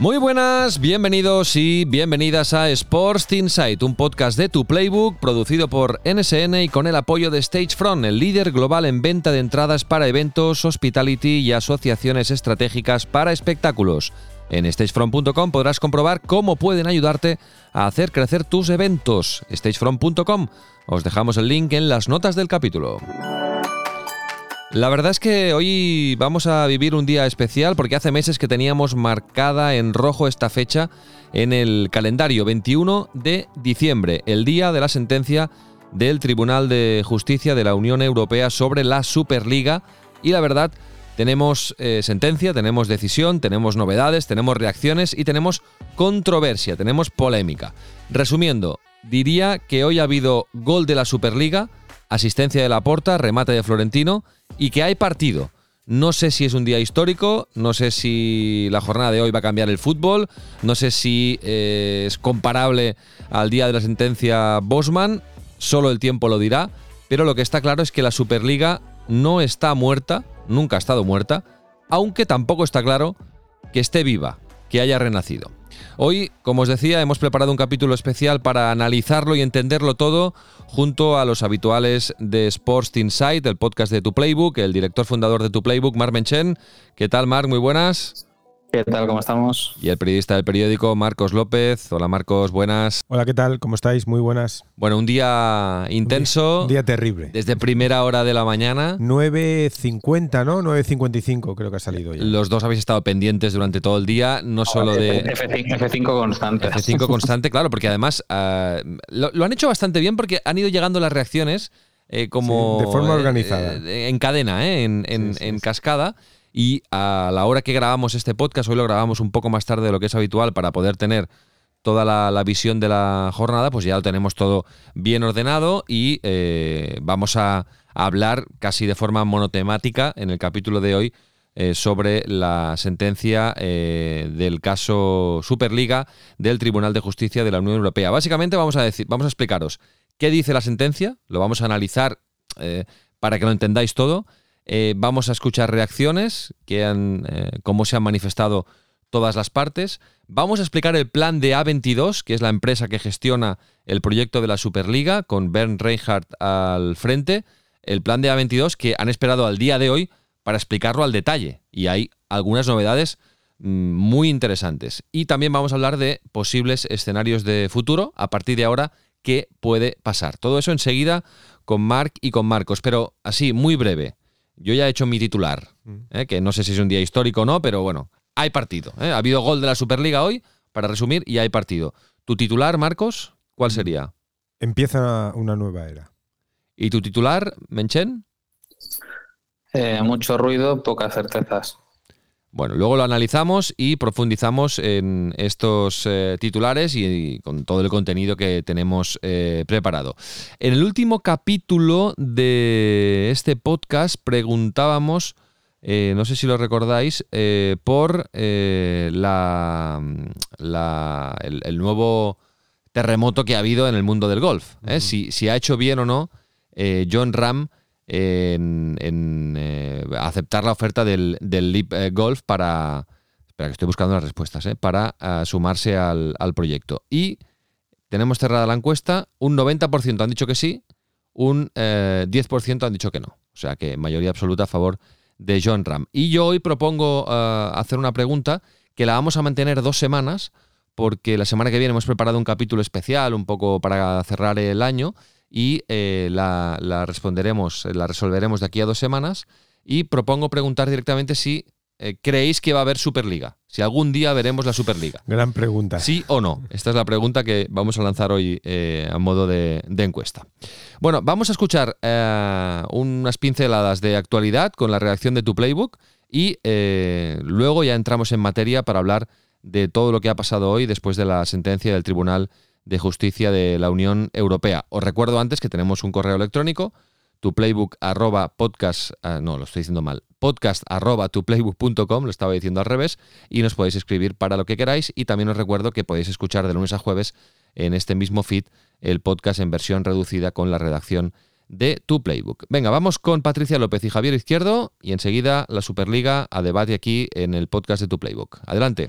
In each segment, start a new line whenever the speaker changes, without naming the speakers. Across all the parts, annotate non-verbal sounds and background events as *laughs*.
Muy buenas, bienvenidos y bienvenidas a Sports Insight, un podcast de Tu Playbook producido por NSN y con el apoyo de Stagefront, el líder global en venta de entradas para eventos, hospitality y asociaciones estratégicas para espectáculos. En stagefront.com podrás comprobar cómo pueden ayudarte a hacer crecer tus eventos. stagefront.com. Os dejamos el link en las notas del capítulo. La verdad es que hoy vamos a vivir un día especial porque hace meses que teníamos marcada en rojo esta fecha en el calendario 21 de diciembre, el día de la sentencia del Tribunal de Justicia de la Unión Europea sobre la Superliga y la verdad tenemos eh, sentencia, tenemos decisión, tenemos novedades, tenemos reacciones y tenemos controversia, tenemos polémica. Resumiendo, diría que hoy ha habido gol de la Superliga, asistencia de la Porta, remate de Florentino y que hay partido. No sé si es un día histórico, no sé si la jornada de hoy va a cambiar el fútbol, no sé si eh, es comparable al día de la sentencia Bosman, solo el tiempo lo dirá, pero lo que está claro es que la Superliga no está muerta, nunca ha estado muerta, aunque tampoco está claro que esté viva, que haya renacido. Hoy, como os decía, hemos preparado un capítulo especial para analizarlo y entenderlo todo junto a los habituales de Sports Insight, el podcast de Tu Playbook, el director fundador de Tu Playbook, Mark Menchen. ¿Qué tal, Mark? Muy buenas.
¿Qué tal? ¿Cómo estamos?
Y el periodista del periódico, Marcos López. Hola Marcos, buenas.
Hola, ¿qué tal? ¿Cómo estáis? Muy buenas.
Bueno, un día intenso.
Un día, terrible.
Desde primera hora de la mañana.
9.50, ¿no? 9.55 creo que ha salido ya.
Los dos habéis estado pendientes durante todo el día, no solo de...
F5, constante.
F5 constante, claro, porque además ah, lo, han hecho bastante bien porque han ido llegando las reacciones eh, como...
de forma organizada.
Eh, en cadena, ¿eh? en, en cascada. Y a la hora que grabamos este podcast, hoy lo grabamos un poco más tarde de lo que es habitual para poder tener toda la, visión de la jornada, pues ya lo tenemos todo bien ordenado y eh, vamos a, hablar casi de forma monotemática en el capítulo de hoy eh, sobre la sentencia eh, del caso Superliga del Tribunal de Justicia de la Unión Europea. Básicamente vamos a decir, vamos a explicaros qué dice la sentencia, lo vamos a analizar para que lo entendáis todo eh, vamos a escuchar reacciones, que han, eh, cómo se han manifestado todas las partes. Vamos a explicar el plan de A22, que es la empresa que gestiona el proyecto de la Superliga, con Bernd Reinhardt al frente. El plan de A22 que han esperado al día de hoy para explicarlo al detalle. Y hay algunas novedades mm, muy interesantes. Y también vamos a hablar de posibles escenarios de futuro a partir de ahora qué puede pasar. Todo eso enseguida con Marc y con Marcos, pero así, muy breve. Yo ya he hecho mi titular, mm. ¿eh? que no sé si es un día histórico o no, pero bueno, hay partido. ¿eh? Ha habido gol de la Superliga hoy, para resumir, y hay partido. ¿Tu titular, Marcos, cuál mm. sería?
Empieza una nueva era.
¿Y tu titular, Menchen?
Eh, mucho ruido, pocas certezas.
Bueno, luego lo analizamos y profundizamos en estos eh, titulares y, con todo el contenido que tenemos eh, preparado. En el último capítulo de este podcast preguntábamos, eh, no sé si lo recordáis, por la, el, nuevo terremoto que ha habido en el mundo del golf. si, si, ha hecho bien o no John Ram en, eh, aceptar la oferta del, del Leap eh, Golf para. Espera, que estoy buscando las respuestas, eh, para sumarse al, proyecto. Y tenemos cerrada la encuesta, un 90% han dicho que sí, un 10% han dicho que no. O sea que mayoría absoluta a favor de John Ram. Y yo hoy propongo hacer una pregunta que la vamos a mantener dos semanas, porque la semana que viene hemos preparado un capítulo especial, un poco para cerrar el año y eh, la, responderemos, la resolveremos de aquí a dos semanas. Y propongo preguntar directamente si eh, creéis que va a haber Superliga, si algún día veremos la Superliga.
Gran pregunta.
¿Sí o no? Esta es la pregunta que vamos a lanzar hoy eh, a modo de, encuesta. Bueno, vamos a escuchar unas pinceladas de actualidad con la reacción de tu playbook y luego ya entramos en materia para hablar de todo lo que ha pasado hoy después de la sentencia del Tribunal de Justicia de la Unión Europea. Os recuerdo antes que tenemos un correo electrónico, tu arroba podcast, ah, no, lo estoy diciendo mal, podcast arroba tuplaybook.com, lo estaba diciendo al revés, y nos podéis escribir para lo que queráis. Y también os recuerdo que podéis escuchar de lunes a jueves en este mismo feed el podcast en versión reducida con la redacción de tu playbook. Venga, vamos con Patricia López y Javier Izquierdo y enseguida la Superliga a debate aquí en el podcast de tu playbook. Adelante.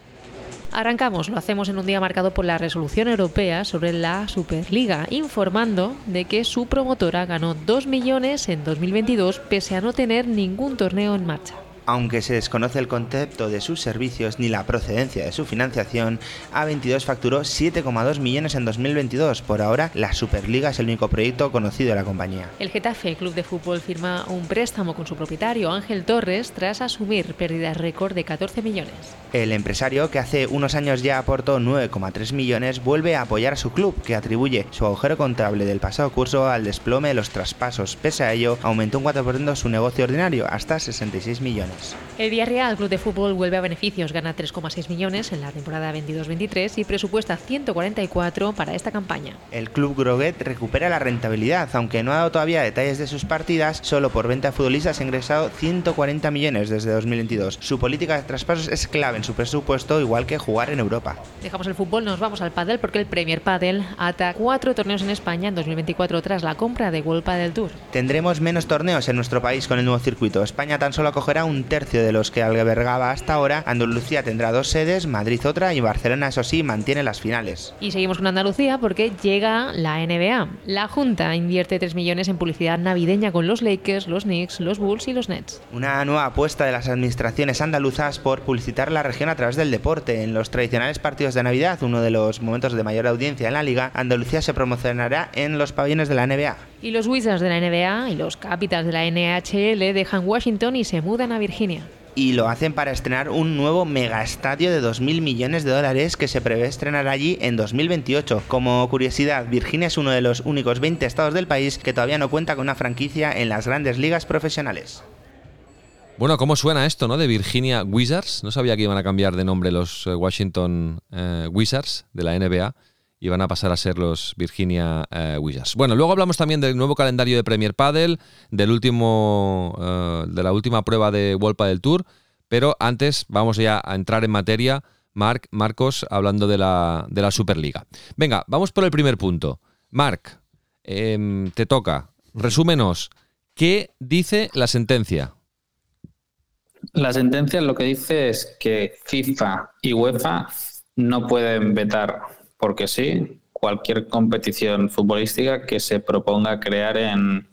Arrancamos, lo hacemos en un día marcado por la resolución europea sobre la Superliga, informando de que su promotora ganó 2 millones en 2022 pese a no tener ningún torneo en marcha.
Aunque se desconoce el concepto de sus servicios ni la procedencia de su financiación, A22 facturó 7,2 millones en 2022. Por ahora, la Superliga es el único proyecto conocido de la compañía.
El Getafe Club de Fútbol firma un préstamo con su propietario Ángel Torres tras asumir pérdidas récord de 14 millones.
El empresario, que hace unos años ya aportó 9,3 millones, vuelve a apoyar a su club, que atribuye su agujero contable del pasado curso al desplome de los traspasos. Pese a ello, aumentó un 4% su negocio ordinario, hasta 66 millones.
El Villarreal Club de Fútbol vuelve a beneficios, gana 3,6 millones en la temporada 22-23 y presupuesta 144 para esta campaña.
El club Groguet recupera la rentabilidad, aunque no ha dado todavía detalles de sus partidas, solo por venta de futbolistas ha ingresado 140 millones desde 2022. Su política de traspasos es clave en su presupuesto, igual que jugar en Europa.
Dejamos el fútbol, nos vamos al pádel porque el Premier Padel ata cuatro torneos en España en 2024 tras la compra de World Padel Tour.
Tendremos menos torneos en nuestro país con el nuevo circuito. España tan solo acogerá un tercio de los que albergaba hasta ahora. Andalucía tendrá dos sedes, Madrid otra y Barcelona, eso sí, mantiene las finales.
Y seguimos con Andalucía porque llega la NBA. La Junta invierte 3 millones en publicidad navideña con los Lakers, los Knicks, los Bulls y los Nets.
Una nueva apuesta de las administraciones andaluzas por publicitar la región a través del deporte. En los tradicionales partidos de Navidad, uno de los momentos de mayor audiencia en la liga, Andalucía se promocionará en los pabellones de la NBA.
Y los Wizards de la NBA y los Capitals de la NHL dejan Washington y se mudan a Virginia
y lo hacen para estrenar un nuevo megaestadio de 2.000 millones de dólares que se prevé estrenar allí en 2028. Como curiosidad, Virginia es uno de los únicos 20 estados del país que todavía no cuenta con una franquicia en las grandes ligas profesionales.
Bueno, ¿cómo suena esto, no? De Virginia Wizards. No sabía que iban a cambiar de nombre los eh, Washington eh, Wizards de la NBA y van a pasar a ser los Virginia eh, Wizards. Bueno, luego hablamos también del nuevo calendario de Premier Padel, del último, eh, de la última prueba de World Padel Tour, pero antes vamos ya a entrar en materia, Marc, Marcos, hablando de la, de la Superliga. Venga, vamos por el primer punto. Marc, em, te toca. Resúmenos, ¿qué dice la sentencia?
La sentencia lo que dice es que FIFA y UEFA no pueden vetar porque sí, cualquier competición futbolística que se proponga crear en,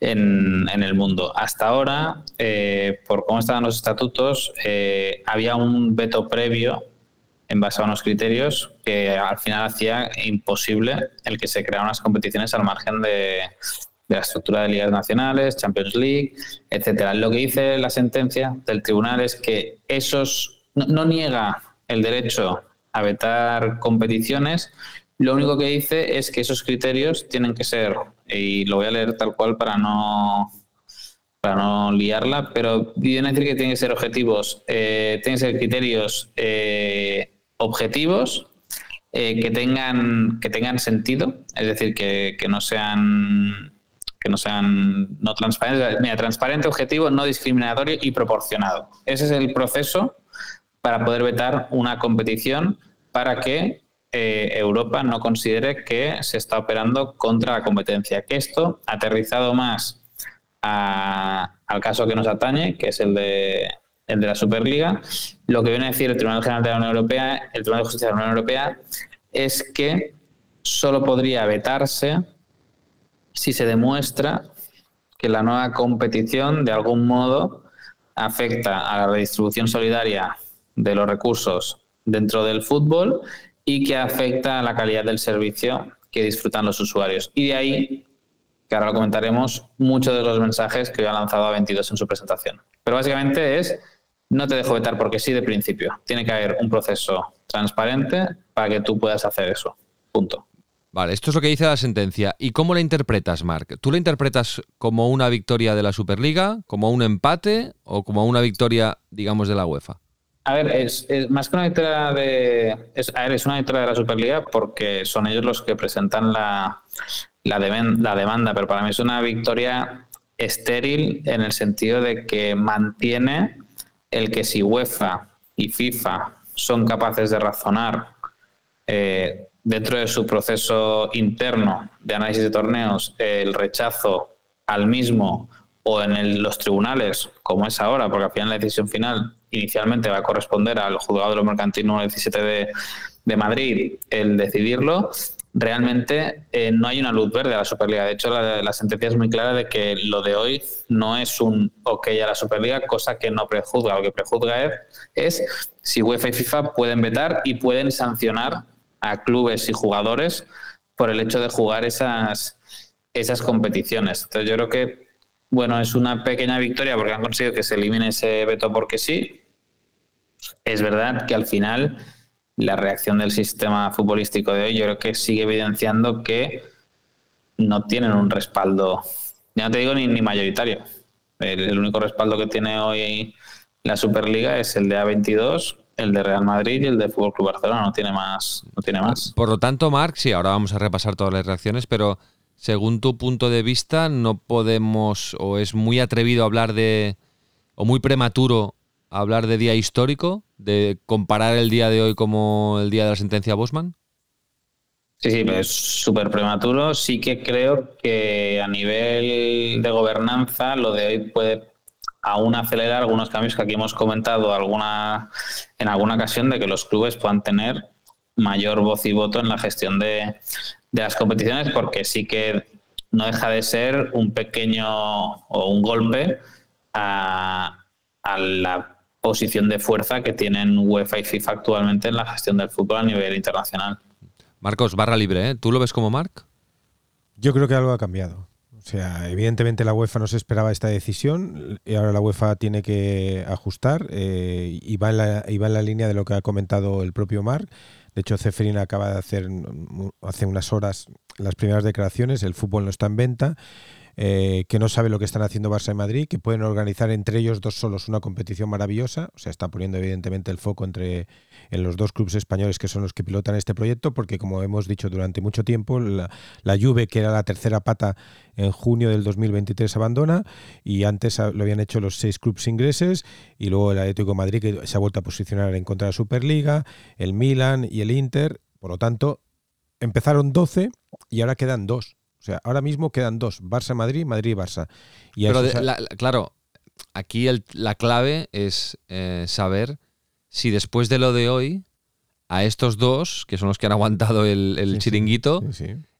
en, el mundo. Hasta ahora, eh, por cómo estaban los estatutos, eh, había un veto previo en base a unos criterios que al final hacía imposible el que se crearan unas competiciones al margen de la estructura de ligas nacionales, Champions League, etcétera. Lo que dice la sentencia del tribunal es que esos no niega el derecho a vetar competiciones. Lo único que dice es que esos criterios tienen que ser, y lo voy a leer tal cual para no para no liarla, pero viene a decir que tienen que ser objetivos, eh, tienen que ser criterios eh, objetivos eh, que tengan que tengan sentido, es decir, que, que no sean que no sean no transparentes, mira, transparente, objetivo, no discriminatorio y proporcionado. Ese es el proceso para poder vetar una competición para que eh, Europa no considere que se está operando contra la competencia. Que esto, aterrizado más al caso que nos atañe, que es el de, el de la Superliga, lo que viene a decir el Tribunal General de la Unión Europea, el Tribunal de Justicia de la Unión Europea, es que solo podría vetarse si se demuestra que la nueva competición de algún modo afecta a la redistribución solidaria de los recursos dentro del fútbol y que afecta a la calidad del servicio que disfrutan los usuarios. Y de ahí, que ahora lo comentaremos, muchos de los mensajes que ha lanzado a 22 en su presentación. Pero básicamente es, no te dejo vetar porque sí de principio. Tiene que haber un proceso transparente para que tú puedas hacer eso. Punto.
Vale, esto es lo que dice la sentencia. ¿Y cómo la interpretas, Marc? ¿Tú la interpretas como una victoria de la Superliga, como un empate o como una victoria, digamos, de la UEFA?
A ver, es, más que una victoria de. Es, a ver, es una victoria de la Superliga porque son ellos los que presentan la, la, demanda, pero para mí es una victoria estéril en el sentido de que mantiene el que si UEFA y FIFA son capaces de razonar eh, dentro de su proceso interno de análisis de torneos el rechazo al mismo o en los tribunales, como es ahora, porque al final la decisión final inicialmente va a corresponder al juzgado de lo mercantil número 17 de, Madrid el decidirlo, realmente eh, no hay una luz verde a la Superliga. De hecho, la, sentencia es muy clara de que lo de hoy no es un ok a la Superliga, cosa que no prejuzga. Lo que prejuzga es, es si UEFA y FIFA pueden vetar y pueden sancionar a clubes y jugadores por el hecho de jugar esas, esas competiciones. Entonces yo creo que bueno, es una pequeña victoria porque han conseguido que se elimine ese veto porque sí. Es verdad que al final la reacción del sistema futbolístico de hoy yo creo que sigue evidenciando que no tienen un respaldo, ya no te digo ni, ni mayoritario. El, único respaldo que tiene hoy la Superliga es el de A22, el de Real Madrid y el de Fútbol Club Barcelona, no tiene más, no tiene más.
Por lo tanto, Marc, sí, ahora vamos a repasar todas las reacciones, pero según tu punto de vista, no podemos o es muy atrevido hablar de o muy prematuro hablar de día histórico, de comparar el día de hoy como el día de la sentencia Bosman?
Sí, sí, es súper prematuro. Sí que creo que a nivel de gobernanza lo de hoy puede aún acelerar algunos cambios que aquí hemos comentado alguna, en alguna ocasión de que los clubes puedan tener mayor voz y voto en la gestión de, de las competiciones, porque sí que no deja de ser un pequeño o un golpe a, a la posición de fuerza que tienen UEFA y FIFA actualmente en la gestión del fútbol a nivel internacional.
Marcos, barra libre, ¿eh? ¿Tú lo ves como Marc?
Yo creo que algo ha cambiado. O sea, evidentemente la UEFA no se esperaba esta decisión y ahora la UEFA tiene que ajustar eh, y, va en la, y va en la línea de lo que ha comentado el propio Marc. De hecho, Ceferin acaba de hacer hace unas horas las primeras declaraciones, el fútbol no está en venta. Eh, que no sabe lo que están haciendo Barça y Madrid, que pueden organizar entre ellos dos solos una competición maravillosa. O sea, está poniendo evidentemente el foco entre en los dos clubes españoles que son los que pilotan este proyecto, porque como hemos dicho durante mucho tiempo, la, la Juve, que era la tercera pata en junio del 2023, abandona y antes lo habían hecho los seis clubes ingleses y luego el Atlético Madrid, que se ha vuelto a posicionar en contra de la Superliga, el Milan y el Inter. Por lo tanto, empezaron 12 y ahora quedan dos. O sea, ahora mismo quedan dos, Barça-Madrid, Madrid-Barça.
Pero claro, aquí la clave es eh, saber si después de lo de hoy, a estos dos, que son los que han aguantado el, chiringuito,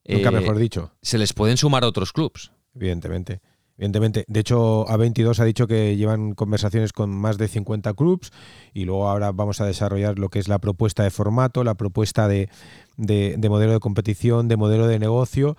Nunca mejor dicho.
Se les pueden sumar otros clubs.
Evidentemente. Evidentemente. De hecho, A22 ha dicho que llevan conversaciones con más de 50 clubs y luego ahora vamos a desarrollar lo que es la propuesta de formato, la propuesta de modelo de competición, de modelo de negocio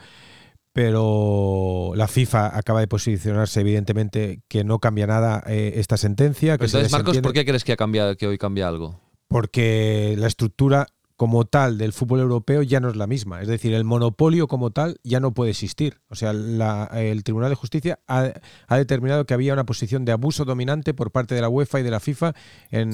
pero la FIFA acaba de posicionarse evidentemente que no cambia nada eh, esta sentencia. Que
entonces, Marcos, ¿por qué crees que, ha cambiado, que hoy cambia algo?
Porque la estructura como tal del fútbol europeo ya no es la misma. Es decir, el monopolio como tal ya no puede existir. O sea, el Tribunal de Justicia ha, determinado que había una posición de abuso dominante por parte de la UEFA y de la FIFA en,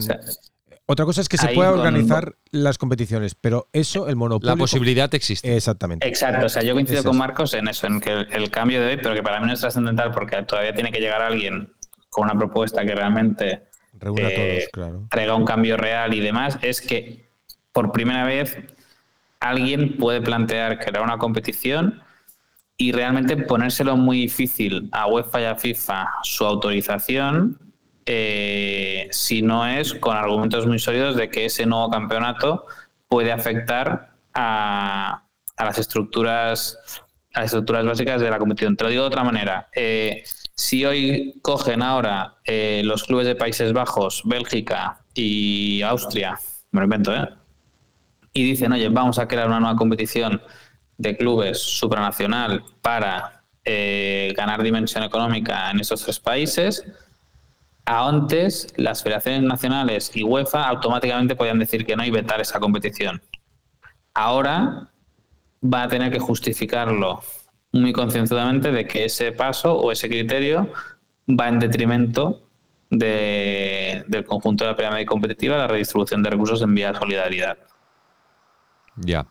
otra cosa es que se pueda organizar las competiciones, pero eso, el monopolio.
La posibilidad existe.
Exactamente.
Exacto. O sea, yo coincido con Marcos en eso, en que el, cambio de hoy, pero que para mí no es trascendental porque todavía tiene que llegar alguien con una propuesta que realmente
eh,
traiga un cambio real y demás, es que por primera vez alguien puede plantear crear una competición y realmente ponérselo muy difícil a UEFA y a FIFA su autorización eh, si no es con argumentos muy sólidos de que ese nuevo campeonato puede afectar a, las estructuras a las estructuras básicas de la competición. Te lo digo de otra manera. Eh, si hoy cogen ahora eh, los clubes de Países Bajos, Bélgica y Austria, me lo invento, ¿eh? Y dicen, oye, vamos a crear una nueva competición de clubes supranacional para ganar dimensión económica en esos tres países, antes las federaciones nacionales y UEFA automáticamente podían decir que no y vetar esa competición. Ahora va a tener que justificarlo muy concienzudamente de que ese paso o ese criterio va en detrimento del conjunto de la pirámide competitiva, la redistribución de recursos en vía de solidaridad.
Ya.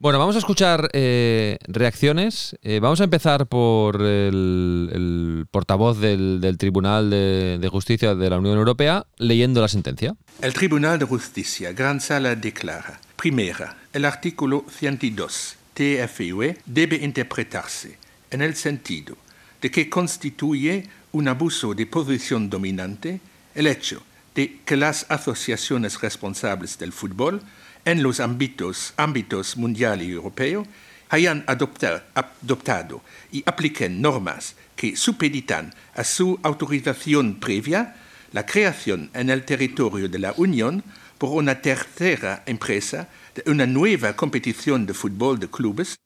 Bueno, vamos a escuchar eh, reacciones. Eh, vamos a empezar por el, el portavoz del, del Tribunal de, de Justicia de la Unión Europea leyendo la sentencia.
El Tribunal de Justicia, Gran Sala, declara, primera, el artículo 102 TFUE debe interpretarse en el sentido de que constituye un abuso de posición dominante el hecho de que las asociaciones responsables del fútbol en los ámbitos, ámbitos mundial y europeo hayan adoptar, adoptado y apliquen normas que supeditan a su autorización previa la creación en el territorio de la Unión por una tercera empresa de una nueva competición de fútbol de clubes.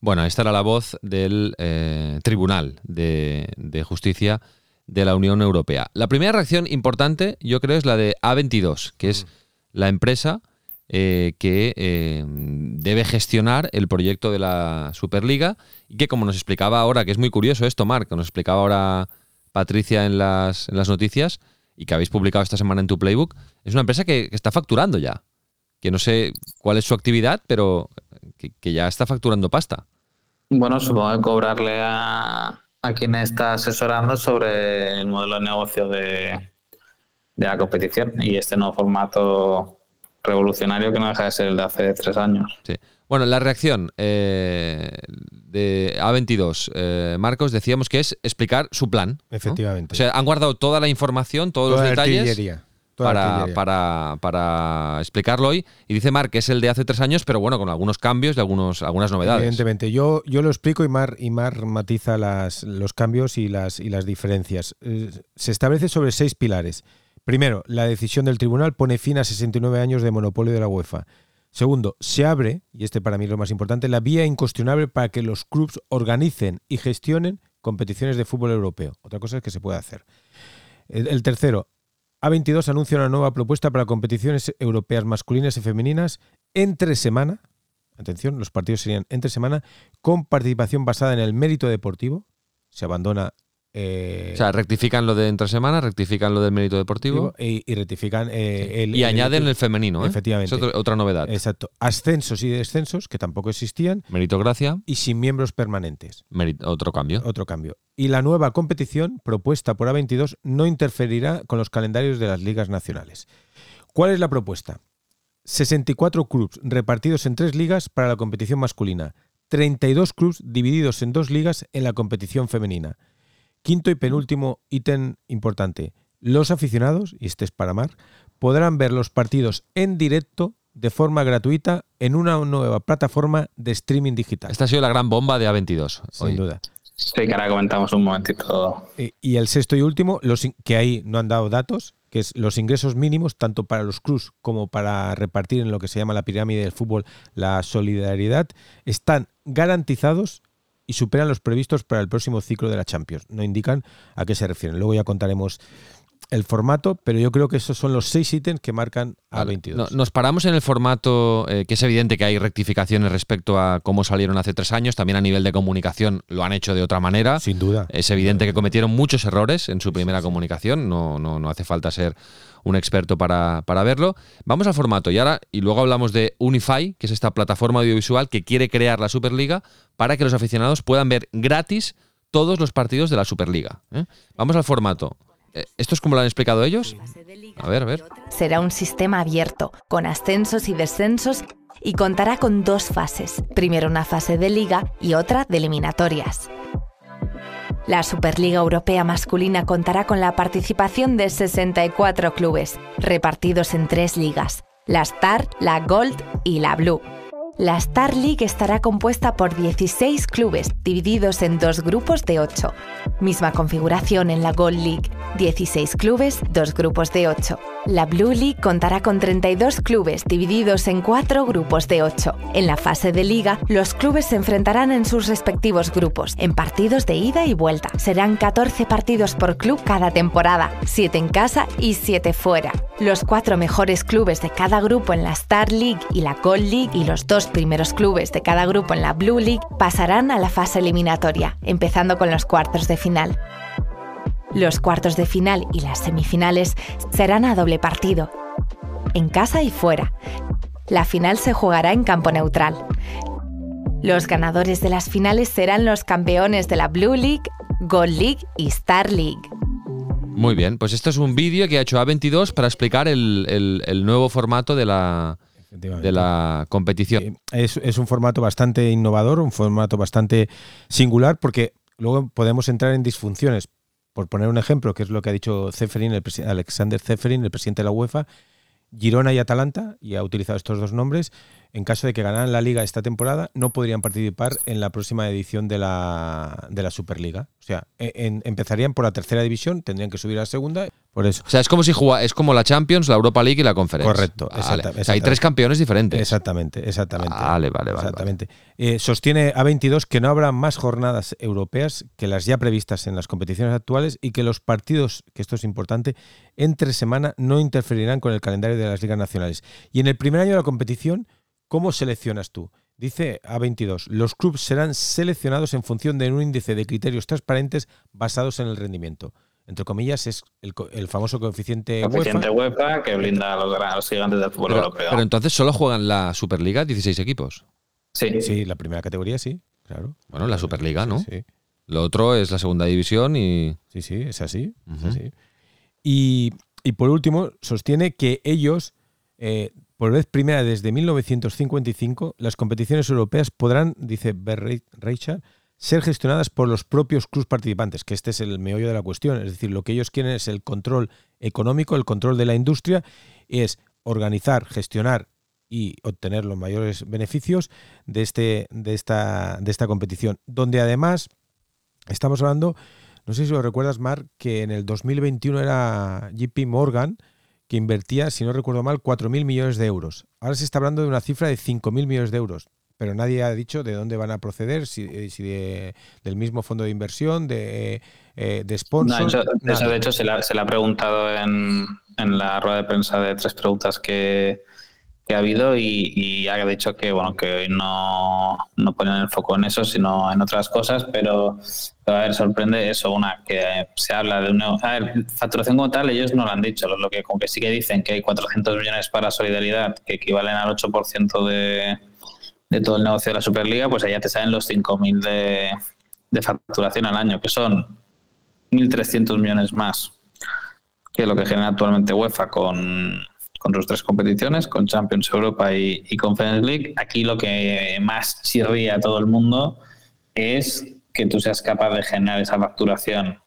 Bueno, esta era la voz del eh, Tribunal de, de Justicia de la Unión Europea. La primera reacción importante, yo creo, es la de A22, que es la empresa eh, que eh, debe gestionar el proyecto de la Superliga y que, como nos explicaba ahora, que es muy curioso esto, Marc, que nos explicaba ahora Patricia en las, en las noticias y que habéis publicado esta semana en tu playbook, es una empresa que, está facturando ya. Que no sé cuál es su actividad, pero que, que ya está facturando pasta.
Bueno, supongo que cobrarle a, a quien está asesorando sobre el modelo de negocio de, de la competición y este nuevo formato revolucionario que no deja de ser el de hace tres años.
Sí. Bueno, la reacción eh, de A22, eh, Marcos, decíamos que es explicar su plan. ¿no?
Efectivamente.
O sea, han guardado toda la información, todos
Toda
los detalles para, para, para explicarlo hoy. Y dice Marc que es el de hace tres años, pero bueno, con algunos cambios y algunos, algunas novedades.
Evidentemente, yo, yo lo explico y Mar, y Mar matiza las, los cambios y las, y las diferencias. Eh, se establece sobre seis pilares. Primero, la decisión del tribunal pone fin a 69 años de monopolio de la UEFA. Segundo, se abre, y este para mí es lo más importante, la vía incuestionable para que los clubes organicen y gestionen competiciones de fútbol europeo. Otra cosa es que se puede hacer. El, tercero, A22 anuncia una nueva propuesta para competiciones europeas masculinas y femeninas entre semana. Atención, los partidos serían entre semana con participación basada en el mérito deportivo. Se abandona eh,
O sea, rectifican lo de entre semana, rectifican lo del mérito deportivo
y, y rectifican eh, el,
y añaden el femenino. ¿eh?
Efectivamente.
Es otro- otra novedad.
Exacto. Ascensos y descensos, que tampoco existían,
Meritocracia,
y sin miembros permanentes.
otro cambio.
Otro cambio. Y la nueva competición propuesta por A22 no interferirá con los calendarios de las ligas nacionales. ¿Cuál es la propuesta? 64 clubes repartidos en tres ligas para la competición masculina, 32 clubes divididos en dos ligas en la competición femenina. Quinto y penúltimo ítem importante. Los aficionados, y este es para Mar, podrán ver los partidos en directo de forma gratuita en una nueva plataforma de streaming digital.
Esta ha sido la gran bomba de A22.
Sin
hoy.
duda.
Sí, que ahora comentamos un momentito.
Eh, Y el sexto y último, los que ahí no han dado datos, que es los ingresos mínimos, tanto para los clubs como para repartir en lo que se llama la pirámide del fútbol la solidaridad, están garantizados y superan los previstos para el próximo ciclo de la Champions. No indican a qué se refieren. Luego ya contaremos el formato, pero yo creo que esos son los seis ítems que marcan a
Vale.
22.
No- nos paramos en el formato, eh, que es evidente que hay rectificaciones respecto a cómo salieron hace tres años. También a nivel de comunicación lo han hecho de otra manera.
Sin duda.
Es evidente que cometieron muchos errores en su primera comunicación. No, no, no hace falta ser un experto para, para verlo. Vamos al formato y ahora, y luego hablamos de Unify, que es esta plataforma audiovisual que quiere crear la Superliga para que los aficionados puedan ver gratis todos los partidos de la Superliga. ¿eh? Vamos al formato. Eh, ¿Esto es como lo han explicado ellos? A ver, a ver.
Será un sistema abierto, con ascensos y descensos, y contará con dos fases. Primero una fase de liga y otra de eliminatorias. La Superliga Europea masculina contará con la participación de 64 clubes, repartidos en tres ligas, la Star, la Gold y la Blue. La Star League estará compuesta por 16 clubes divididos en dos grupos de 8. Misma configuración en la Gold League, 16 clubes, dos grupos de 8. La Blue League contará con 32 clubes divididos en cuatro grupos de 8. En la fase de liga, los clubes se enfrentarán en sus respectivos grupos, en partidos de ida y vuelta. Serán 14 partidos por club cada temporada, 7 en casa y 7 fuera. Los cuatro mejores clubes de cada grupo en la Star League y la Gold League y los dos primeros clubes de cada grupo en la Blue League pasarán a la fase eliminatoria, empezando con los cuartos de final. Los cuartos de final y las semifinales serán a doble partido, en casa y fuera. La final se jugará en campo neutral. Los ganadores de las finales serán los campeones de la Blue League, Gold League y Star League.
Muy bien, pues esto es un vídeo que ha hecho A22 para explicar el, nuevo formato de la, de la competición.
Es, es un formato bastante innovador, un formato bastante singular, porque luego podemos entrar en disfunciones. Por poner un ejemplo, que es lo que ha dicho Zeferin, el Alexander Zeferin, el presidente de la UEFA, Girona y Atalanta, y ha utilizado estos dos nombres, en caso de que ganaran la liga esta temporada, no podrían participar en la próxima edición de la, de la Superliga. O sea, e- en- empezarían por la tercera división, tendrían que subir a la segunda, por eso.
O sea, es como si juega, es como la Champions, la Europa League y la Conferencia.
Correcto,
Vale.
exacta-
O sea, hay tres campeones diferentes.
Exactamente, exactamente.
Vale, vale, vale,
Exactamente. Eh, sostiene A22 que no habrá más jornadas europeas que las ya previstas en las competiciones actuales y que los partidos, que esto es importante, entre semana no interferirán con el calendario de las ligas nacionales. Y en el primer año de la competición, ¿cómo seleccionas tú? Dice A22, los clubes serán seleccionados en función de un índice de criterios transparentes basados en el rendimiento. Entre comillas, es el, famoso coeficiente
Coeficiente
UEFA.
UEFA que blinda a los, a los gigantes del fútbol
Pero,
europeo.
pero entonces solo juegan la Superliga 16 equipos.
sí,
Sí, la primera categoría sí, claro.
Bueno, la Superliga, ¿no?
Sí, sí.
Lo otro es la segunda división y.
Sí, sí, es así. es
Ujú.
así. Y, y por último, sostiene que ellos, eh, por vez primera desde 1955, las competiciones europeas podrán, dice Reichard, ser gestionadas por los propios clubes participantes, que este es el meollo de la cuestión. Es decir, lo que ellos quieren es el control económico, el control de la industria, es organizar, gestionar y obtener los mayores beneficios de, este, de, esta, de esta competición. Donde además estamos hablando no sé si lo recuerdas, Mar, que en el 2021 era JP Morgan que invertía, si no recuerdo mal, 4.000 millones de euros. Ahora se está hablando de una cifra de 5.000 millones de euros, pero nadie ha dicho de dónde van a proceder, si, eh, si de- del mismo fondo de inversión, de, eh, de
No,
sponsor.
eso, de hecho se le ha preguntado en, en la rueda de prensa de tres preguntas que, que ha habido y, y ha dicho que bueno que hoy no, no ponen el foco en eso sino en otras cosas pero, a ver sorprende eso una que se habla de una a ver, facturación como tal ellos no lo han dicho lo que como que sí que dicen que hay 400 millones para solidaridad que equivalen al 8% de, de todo el negocio de la Superliga pues allá te salen los 5.000 de, de facturación al año que son 1.300 millones más que lo que genera actualmente UEFA con, con sus tres competiciones, con Champions Europa y, y Conference League. Aquí lo que más chirría a todo el mundo es que tú seas capaz de generar esa facturación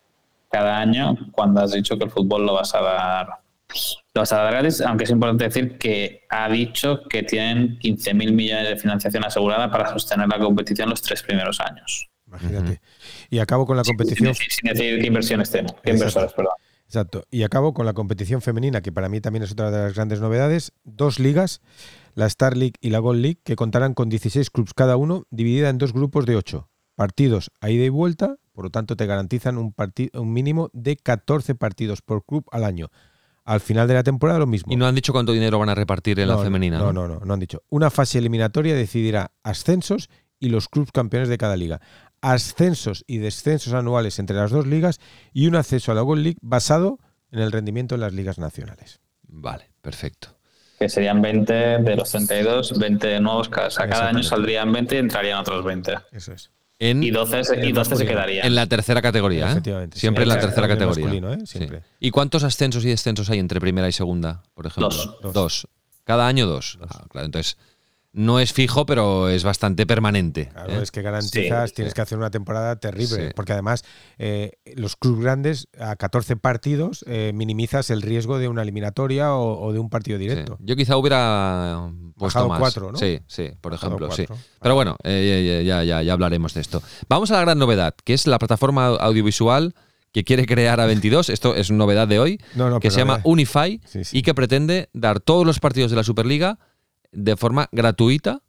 cada año cuando has dicho que el fútbol lo vas a dar lo vas a dar gratis, aunque es importante decir que ha dicho que tienen 15.000 millones de financiación asegurada para sostener la competición los tres primeros años.
Imagínate. Y acabo con la competición.
Sin, sin decir qué inversiones tenemos, qué inversores, perdón.
Exacto. Y acabo con la competición femenina, que para mí también es otra de las grandes novedades. Dos ligas, la Star League y la Gold League, que contarán con 16 clubes cada uno, dividida en dos grupos de 8. Partidos a ida y vuelta, por lo tanto te garantizan un, un mínimo de 14 partidos por club al año. Al final de la temporada lo mismo.
Y no han dicho cuánto dinero van a repartir en la
No,
femenina.
No, no, no, no han dicho. Una fase eliminatoria decidirá ascensos y los clubes campeones de cada liga. Ascensos y descensos anuales entre las dos ligas y un acceso a la Gold League basado en el rendimiento en las ligas nacionales.
Vale, perfecto.
Que serían 20 de los 32, 20 nuevos, cada, o sea, cada año saldrían 20 y entrarían otros 20.
Eso es.
En,
Y 12, se- y
El
12 se quedarían.
en la tercera categoría, ¿eh?
Efectivamente,
Siempre
sí.
en la tercera categoría.
¿eh?
Sí. ¿Y cuántos ascensos y descensos hay entre primera y segunda, por ejemplo?
Dos.
Dos. Cada año dos. Ah, claro, entonces no es fijo, pero es bastante permanente.
Claro,
¿eh?
es que garantizas,
Sí,
tienes
sí.
que hacer una temporada terrible,
Sí.
porque además eh, los clubes grandes a 14 partidos eh, minimizas el riesgo de una eliminatoria o, o de un partido
Sí.
directo.
Yo quizá hubiera puesto
Bajado
más.
cuatro, ¿no?
Sí, sí, por
Bajado
ejemplo, sí. Pero bueno, eh, ya, ya, ya hablaremos de esto. Vamos a la gran novedad, que es la plataforma audiovisual que quiere crear a 22. Esto es novedad de hoy,
No, no,
que se llama Unify
sí, sí.
y que pretende dar todos los partidos de la Superliga de forma gratuita.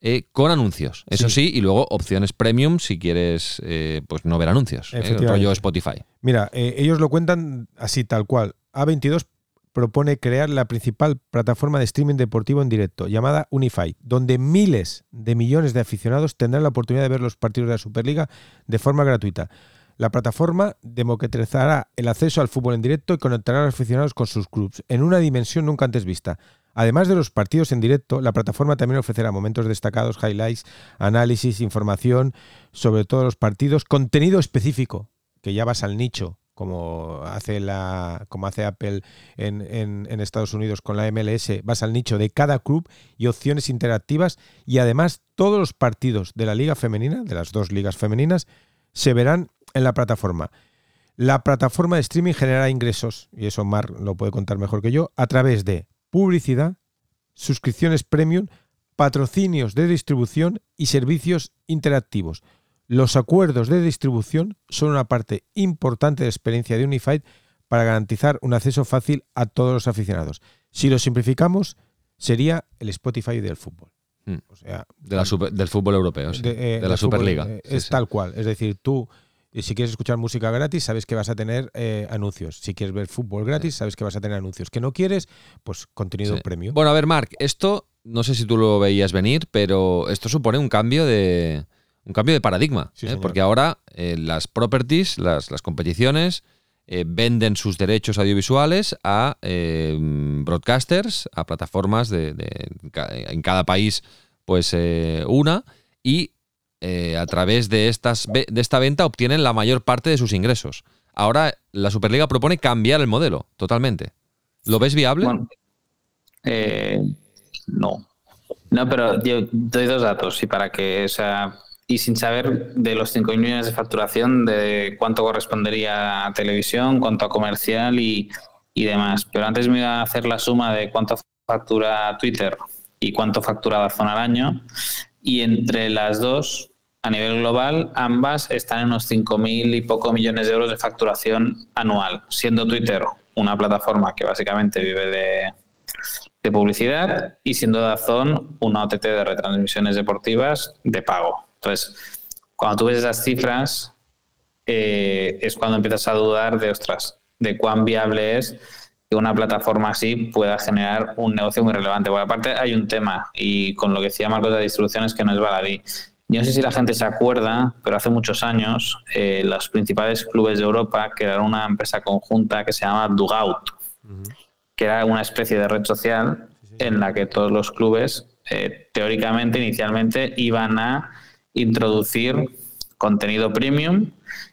eh, con anuncios, eso sí. y luego opciones premium si quieres eh, pues no ver anuncios, eh,
Efectivamente.
rollo Spotify.
Mira, eh, ellos lo cuentan así, tal cual. A22 propone crear la principal plataforma de streaming deportivo en directo, llamada Unify, donde miles de millones de aficionados tendrán la oportunidad de ver los partidos de la Superliga de forma gratuita. La plataforma democratizará el acceso al fútbol en directo y conectará a los aficionados con sus clubes en una dimensión nunca antes vista. Además de los partidos en directo, la plataforma también ofrecerá momentos destacados, highlights, análisis, información sobre todos los partidos, contenido específico, que ya vas al nicho, como hace, la, como hace Apple en, en, Estados Unidos con la MLS, vas al nicho de cada club y opciones interactivas y además todos los partidos de la liga femenina, de las dos ligas femeninas, se verán en la plataforma. La plataforma de streaming genera ingresos, y eso Mar lo puede contar mejor que yo, a través de publicidad, suscripciones premium, patrocinios de distribución y servicios interactivos. Los acuerdos de distribución son una parte importante de la experiencia de Unified para garantizar un acceso fácil a todos los aficionados. Si lo simplificamos, sería el Spotify del fútbol.
Hmm. O sea, del fútbol europeo, de, eh, la Superliga.
Eh, es tal cual. Es decir, tú y si quieres escuchar música gratis, sabes que vas a tener eh, anuncios. Si quieres ver fútbol gratis, sabes que vas a tener anuncios. Que no quieres, pues contenido premio.
Bueno, a ver, Mark, esto no sé si tú lo veías venir, pero esto supone un cambio de un cambio de paradigma, ¿eh? porque ahora eh, las properties, las, las competiciones, venden sus derechos audiovisuales a broadcasters, a plataformas de, de, en cada país, pues una, y eh, a través de, estas, de esta venta obtienen la mayor parte de sus ingresos. Ahora la Superliga propone cambiar el modelo totalmente. ¿Lo ves viable?
Eh, no. No, pero yo doy dos datos y para que, o sea, y sin saber de los 5 millones de facturación, de cuánto correspondería a televisión, cuánto a comercial y, y demás. Pero antes me iba a hacer la suma de cuánto factura Twitter y cuánto factura zona al año. Y entre las dos, a nivel global, ambas están en unos 5.000 y poco millones de euros de facturación anual, siendo Twitter una plataforma que básicamente vive de, publicidad y siendo Dazón una OTT de retransmisiones deportivas de pago. Entonces, cuando tú ves esas cifras, eh, es cuando empiezas a dudar de, ostras, de cuán viable es que una plataforma así pueda generar un negocio muy relevante. Por aparte, hay un tema, y con lo que decía Marcos de distribuciones, que no es baladí. Yo no sé si la gente se acuerda, pero hace muchos años eh, los principales clubes de Europa crearon una empresa conjunta que se llama Dugout, que era una especie de red social en la que todos los clubes, eh, teóricamente, inicialmente, iban a introducir contenido premium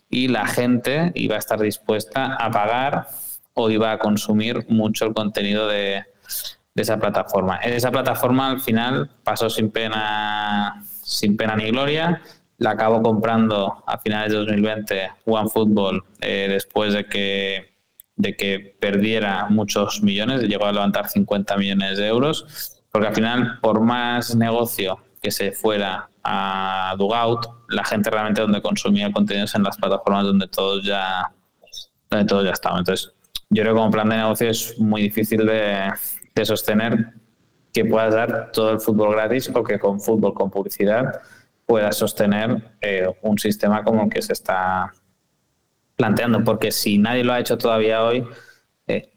y la gente iba a estar dispuesta a pagar o iba a consumir mucho el contenido de, esa plataforma. En esa plataforma al final pasó sin pena, sin pena ni gloria. La acabó comprando a finales de 2020 OneFootball eh, después de que, de que perdiera muchos millones, llegó a levantar 50 millones de euros, porque al final, por más negocio que se fuera a Dugout, la gente realmente donde consumía contenidos en las plataformas donde todos ya, donde todos ya estaban. Entonces, yo creo que como plan de negocio es muy difícil de, sostener que puedas dar todo el fútbol gratis o que con fútbol con publicidad puedas sostener eh, un sistema como el que se está planteando, porque si nadie lo ha hecho todavía hoy, eh,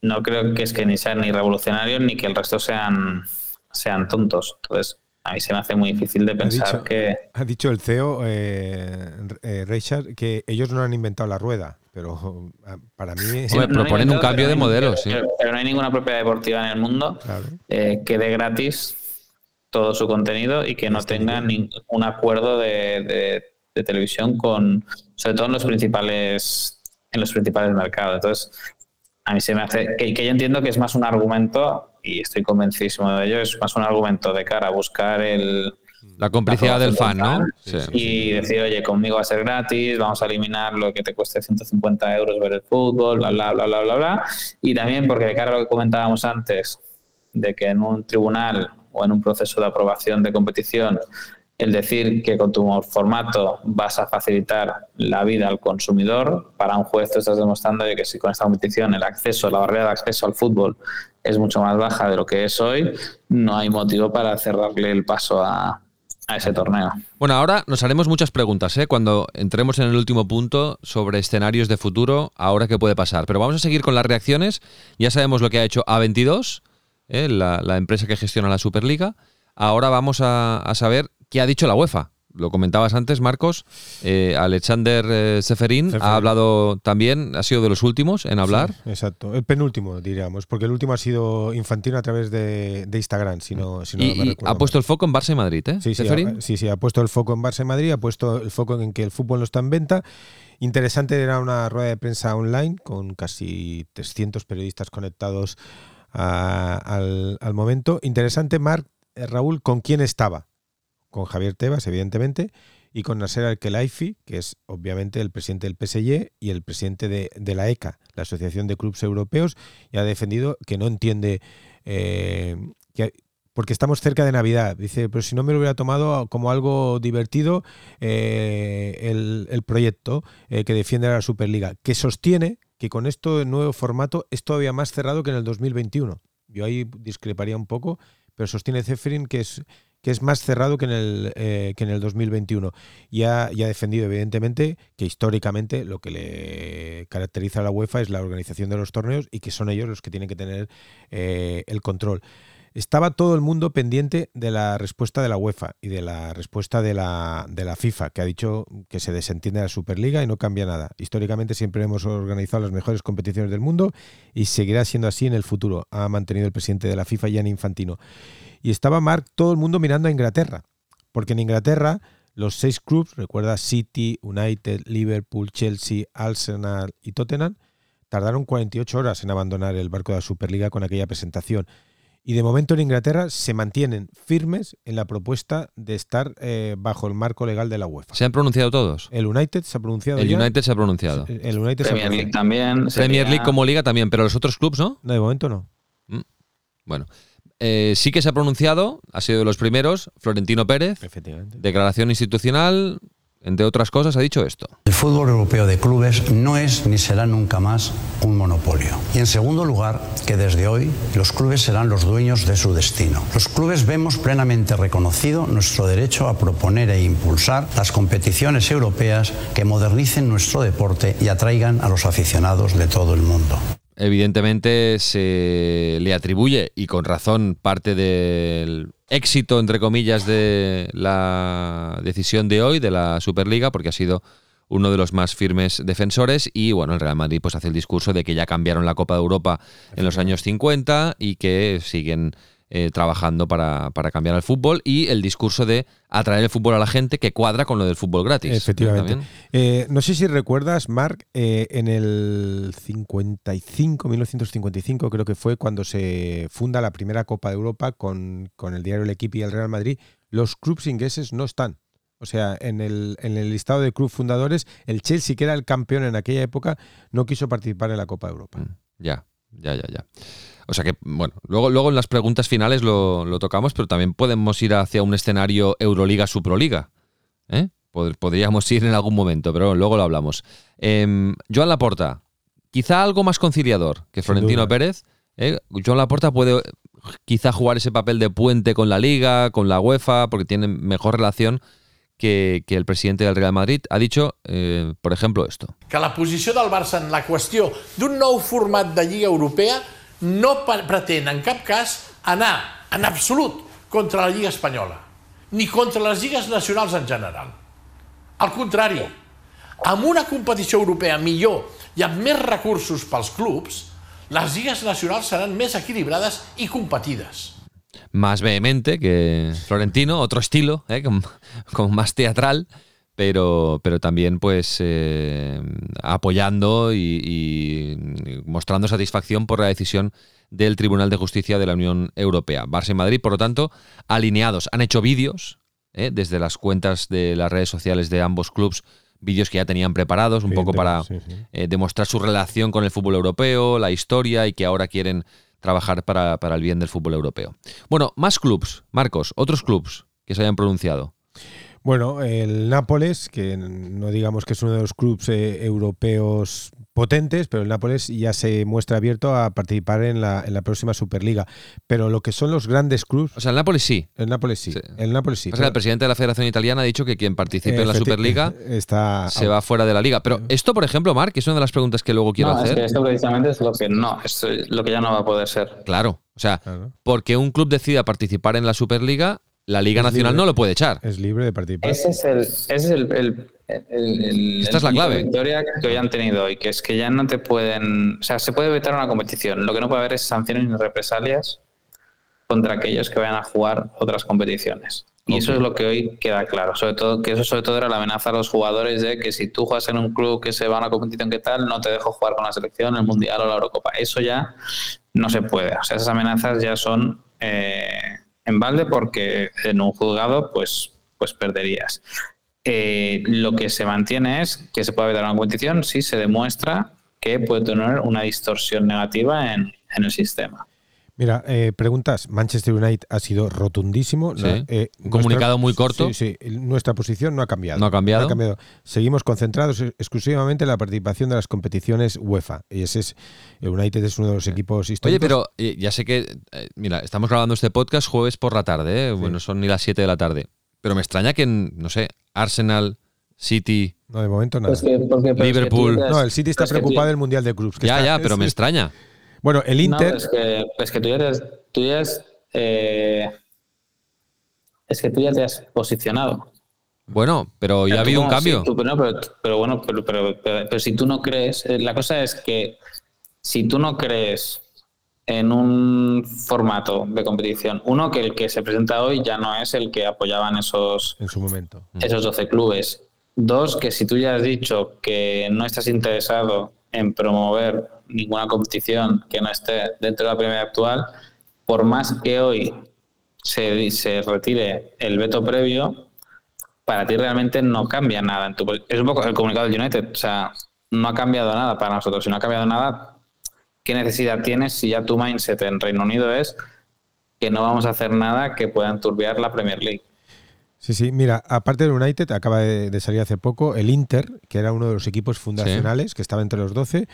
no creo que es que ni sean ni revolucionarios ni que el resto sean, sean tontos. Entonces, a mí se me hace muy difícil de pensar que...
Ha dicho el CEO, eh, eh, Richard, que ellos no han inventado la rueda, pero *laughs* ah, para mí...
proponen un cambio de modelo, sí.
Pero, no hay ninguna propiedad deportiva en el mundo eh, que dé gratis todo su contenido y que no tenga ningún acuerdo de, televisión con, sobre todo en los principales en los principales mercados. Entonces, a mí se me hace que, que yo entiendo que es más un argumento y estoy convencidísimo de ello, es más un argumento de cara a buscar el...
La complicidad del fan, ¿no?
Y decir, oye, conmigo va a ser gratis, vamos a eliminar lo que te cueste 150 euros ver el fútbol, bla, bla, bla, bla, bla, bla. Y también porque de cara a lo que comentábamos antes, de que en un tribunal o en un proceso de aprobación de competición el decir que con tu formato vas a facilitar la vida al consumidor, para un juez tú estás demostrando que si con esta competición el acceso, la barrera de acceso al fútbol es mucho más baja de lo que es hoy, no hay motivo para cerrarle el paso a, ese torneo.
Bueno, ahora nos haremos muchas preguntas ¿eh? cuando entremos en el último punto sobre escenarios de futuro, ahora qué puede pasar. Pero vamos a seguir con las reacciones. Ya sabemos lo que ha hecho A22, ¿eh? la, empresa que gestiona la Superliga. Ahora vamos a, saber qué ha dicho la UEFA. Lo comentabas antes, Marcos, eh, Alexander eh, Seferin ha hablado también, ha sido de los últimos en hablar.
exacto, el penúltimo, diríamos, porque el último ha sido Infantino a través de, Instagram, si no, si no
y, ha puesto el foco en Barça y Madrid, ¿eh?
Sí, sí, sí, ha puesto el foco en Barça y Madrid, ha puesto el foco en que el fútbol no está en venta. Interesante era una rueda de prensa online con casi 300 periodistas conectados al, al momento. Interesante, Marc, eh, Raúl, ¿con quién estaba? Con Javier Tebas, evidentemente, y con Nasser Al-Khelaifi, que es obviamente el presidente del PSG y el presidente de, la ECA, la Asociación de Clubes Europeos, y ha defendido que no entiende eh, que porque estamos cerca de Navidad. Dice, pero si no me lo hubiera tomado como algo divertido eh, el, proyecto eh, que defiende la Superliga, que sostiene que con esto nuevo formato es todavía más cerrado que en el 2021. Yo ahí discreparía un poco, pero sostiene Zefrin que es que es más cerrado que en el, eh, que en el 2021. Y ha, defendido, evidentemente, que históricamente lo que le caracteriza a la UEFA es la organización de los torneos y que son ellos los que tienen que tener eh, el control. Estaba todo el mundo pendiente de la respuesta de la UEFA y de la respuesta de la, de la FIFA, que ha dicho que se desentiende de la Superliga y no cambia nada. Históricamente siempre hemos organizado las mejores competiciones del mundo y seguirá siendo así en el futuro, ha mantenido el presidente de la FIFA, Gianni Infantino. Y estaba Mark todo el mundo mirando a Inglaterra, porque en Inglaterra los seis clubes, recuerda City, United, Liverpool, Chelsea, Arsenal y Tottenham, tardaron 48 horas en abandonar el barco de la Superliga con aquella presentación. Y de momento en Inglaterra se mantienen firmes en la propuesta de estar eh, bajo el marco legal de la UEFA.
¿Se han pronunciado todos?
El United se ha pronunciado.
El United se ha pronunciado.
El United Premier League también.
Premier League como liga también, pero los otros clubes no.
No, de momento no.
Mm. Bueno, eh, sí que se ha pronunciado, ha sido de los primeros, Florentino Pérez. Declaración institucional, entre otras cosas, ha dicho esto.
El fútbol europeo de clubes no es ni será nunca más un monopolio. Y en segundo lugar, que desde hoy los clubes serán los dueños de su destino. Los clubes vemos plenamente reconocido nuestro derecho a proponer e impulsar las competiciones europeas que modernicen nuestro deporte y atraigan a los aficionados de todo el mundo
evidentemente se le atribuye, y con razón, parte del éxito, entre comillas, de la decisión de hoy de la Superliga, porque ha sido uno de los más firmes defensores. Y bueno, el Real Madrid pues hace el discurso de que ya cambiaron la Copa de Europa en los años 50 y que siguen eh, trabajando para, cambiar el fútbol y el discurso de atraer el fútbol a la gente que cuadra con lo del fútbol gratis.
Efectivamente. Eh, no sé si recuerdas, Marc, eh, en el 55, 1955 creo que fue cuando se funda la primera Copa de Europa con, con el diario El Equipo y el Real Madrid, los clubes ingleses no están. O sea, en el, en el listado de clubes fundadores, el Chelsea, que era el campeón en aquella época, no quiso participar en la Copa de Europa. Mm,
ya, ya, ya, ya. O sea que, bueno, luego, luego en las preguntas finales lo, tocamos, pero también podemos ir hacia un escenario Euroliga-Suproliga. ¿eh? podríamos ir en algún momento, pero luego lo hablamos. Eh, Joan Laporta, quizá algo más conciliador que Florentino Pérez. ¿eh? Joan Laporta puede quizá jugar ese papel de puente con la Liga, con la UEFA, porque tiene mejor relación que, el presidente del Real Madrid ha dicho, eh, por ejemplo, esto.
Que la posición del Barça en la cuestión de un nuevo format de Liga Europea no pretén en cap cas anar en absolut contra la Lliga Espanyola, ni contra les lligues nacionals en general. Al contrari, amb una competició europea millor i amb més recursos pels clubs, les lligues nacionals seran més equilibrades i competides.
Más vehemente que Florentino, otro estilo, ¿eh? con, con más teatral, pero, pero también pues eh, apoyando y, mostrando satisfacción por la decisión del Tribunal de Justicia de la Unión Europea. Barça y Madrid, por lo tanto, alineados. Han hecho vídeos eh, desde las cuentas de las redes sociales de ambos clubes, vídeos que ya tenían preparados, un poco para eh, demostrar su relación con el fútbol europeo, la historia y que ahora quieren trabajar para, para el bien del fútbol europeo. Bueno, más clubes, Marcos, otros clubes que se hayan pronunciado.
Bueno, el Nápoles, que no digamos que es uno de los clubes eh, europeos potentes, pero el Nápoles ya se muestra abierto a participar en la, en la próxima Superliga. Pero lo que son los grandes clubes...
O sea, el Nápoles sí.
El Nápoles sí. El Nápoles sí.
O sea, el presidente de la Federación Italiana ha dicho que quien participe en la Superliga *laughs* está se va fuera de la liga. Pero esto, por ejemplo, Marc, es una de las preguntas que luego quiero hacer.
Es que esto precisamente es lo que no, es lo que ya no va a poder ser.
Claro. O sea, porque un club decida participar en la Superliga la Liga
Es
Nacional
libre.
no lo puede echar.
Es libre de participar.
Ese es el, ese es el, el- el- el-
Esta es la clave.
victoria que hoy han tenido hoy, que es que ya no te pueden, o sea, se puede vetar una competición, lo que no puede haber es sanciones ni represalias contra aquellos que vayan a jugar otras competiciones. Y eso es lo que hoy queda claro, sobre todo que eso sobre todo era la amenaza a los jugadores de que si tú juegas en un club que se va a una competición que tal, no te dejo jugar con la selección, el mundial o la Eurocopa. Eso ya no se puede. O sea, esas amenazas ya son eh, en balde porque en un juzgado pues, pues perderías. Eh, lo que se mantiene es que se puede evitar una competición si se demuestra que puede tener una distorsión negativa en, en el sistema.
Mira, eh, preguntas. Manchester United ha sido rotundísimo.
Sí.
Eh,
Un comunicado muy corto.
Sí, sí. Nuestra posición no ha cambiado.
No ha cambiado.
Seguimos concentrados exclusivamente en la participación de las competiciones UEFA. Y ese es. El United es uno de los equipos
Oye,
históricos.
pero eh, ya sé que, eh, mira, estamos grabando este podcast jueves por la tarde, ¿eh? bueno, son ni las 7 de la tarde, pero me extraña que, en, no sé, Arsenal, City,
No, de momento nada.
Pues que- porque- pero es que
Liverpool.
no, el City está
pero es que tú-
preocupado del Mundial de Clubs. que
ya,
está-
ya, pero me extraña.
Bueno, el Inter.
No, es que, es que tú ya, eres- tú ya es, eh, es que tú ya te has posicionado.
Bueno, pero ya ha habido un cambio.
sí, tú- pero, pero- pero bueno, pero, pero- pero- pero si tú no crees, eh, la cosa es que si tú no crees en un formato de competición, uno que el que se presenta hoy ya no es el que apoyaban esos,
En su momento.
esos 12 clubes. Dos, que si tú ya has dicho que no estás interesado en promover ninguna competición que no esté dentro de la primera actual, por más que hoy se, se retire el veto previo, para ti realmente no cambia nada. En tu, es un poco el comunicado del United. O sea, no ha cambiado nada para nosotros. Si no ha cambiado nada, ¿qué necesidad tienes si ya tu mindset en Reino Unido es que no vamos a hacer nada que pueda enturbiar la Premier League?
Sí, sí, mira, aparte del United, acaba de, de salir hace poco, el Inter, que era uno de los equipos fundacionales, que estaba entre los 12,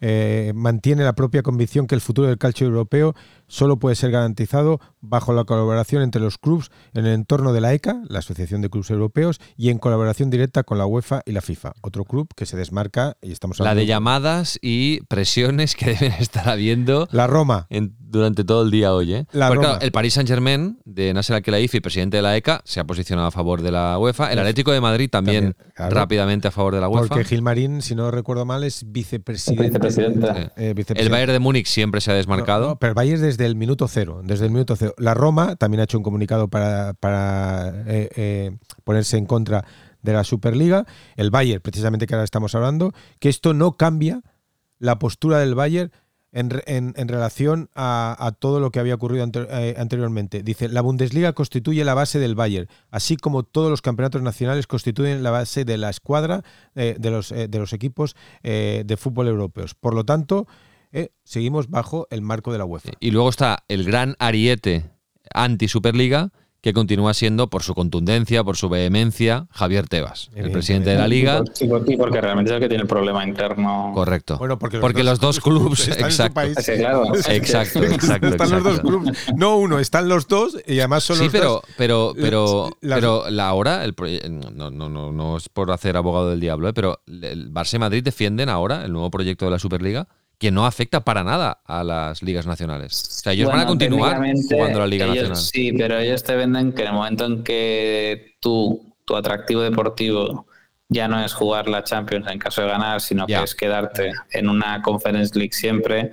eh, mantiene la propia convicción que el futuro del calcio europeo solo puede ser garantizado bajo la colaboración entre los clubes en el entorno de la ECA, la Asociación de Clubes Europeos, y en colaboración directa con la UEFA y la FIFA, otro club que se desmarca, y estamos
La
hablando
de llamadas y presiones que *laughs* deben estar habiendo
La Roma.
en- durante todo el día hoy. ¿eh?
La
Porque,
Roma.
claro, el Paris Saint-Germain de Nasser Al-Khelaifi, presidente de la ECA, se ha posicionado a favor de la UEFA. El Atlético de Madrid también,
También, claro.
rápidamente a favor de la UEFA.
Porque Gilmarín, si no recuerdo mal, es vicepresidente. Eh,
El. Bayern de Múnich siempre se ha desmarcado.
No, no, pero el Bayern desde el minuto cero, desde el minuto cero. La Roma también ha hecho un comunicado para, para eh, eh, ponerse en contra de la Superliga. El Bayern, precisamente que ahora estamos hablando, que esto no cambia la postura del Bayern en, en- en relación a, todo lo que había ocurrido ante- eh, anteriormente. Dice, la Bundesliga constituye la base del Bayern, así como todos los campeonatos nacionales constituyen la base de la escuadra de, los, eh, de los equipos de fútbol europeos. Por lo tanto, eh, seguimos bajo el marco de la UEFA.
Y luego está el gran ariete anti-Superliga, que continúa siendo, por su contundencia, por su vehemencia, Javier Tebas, el presidente de la Liga.
Y porque realmente es el que tiene el problema interno.
Correcto.
Bueno, porque los
los dos clubes, *laughs*
están en su
exacto.
país.
Sí, claro. *laughs*
Exacto, exacto.
están los dos clubes. No uno, están los dos y además son
Sí,
los
pero,
dos.
pero, pero,
Las-
pero la hora, el proye- no, no, no, no es por hacer abogado del diablo, ¿eh? pero el Barça y Madrid defienden ahora el nuevo proyecto de la Superliga que no afecta para nada a las ligas nacionales. O sea, ellos van a continuar jugando la Liga
ellos-
Nacional.
Sí, pero ellos te venden que en el momento en que tú, tu atractivo deportivo ya no es jugar la Champions en caso de ganar, sino que es quedarte en una Conference League siempre,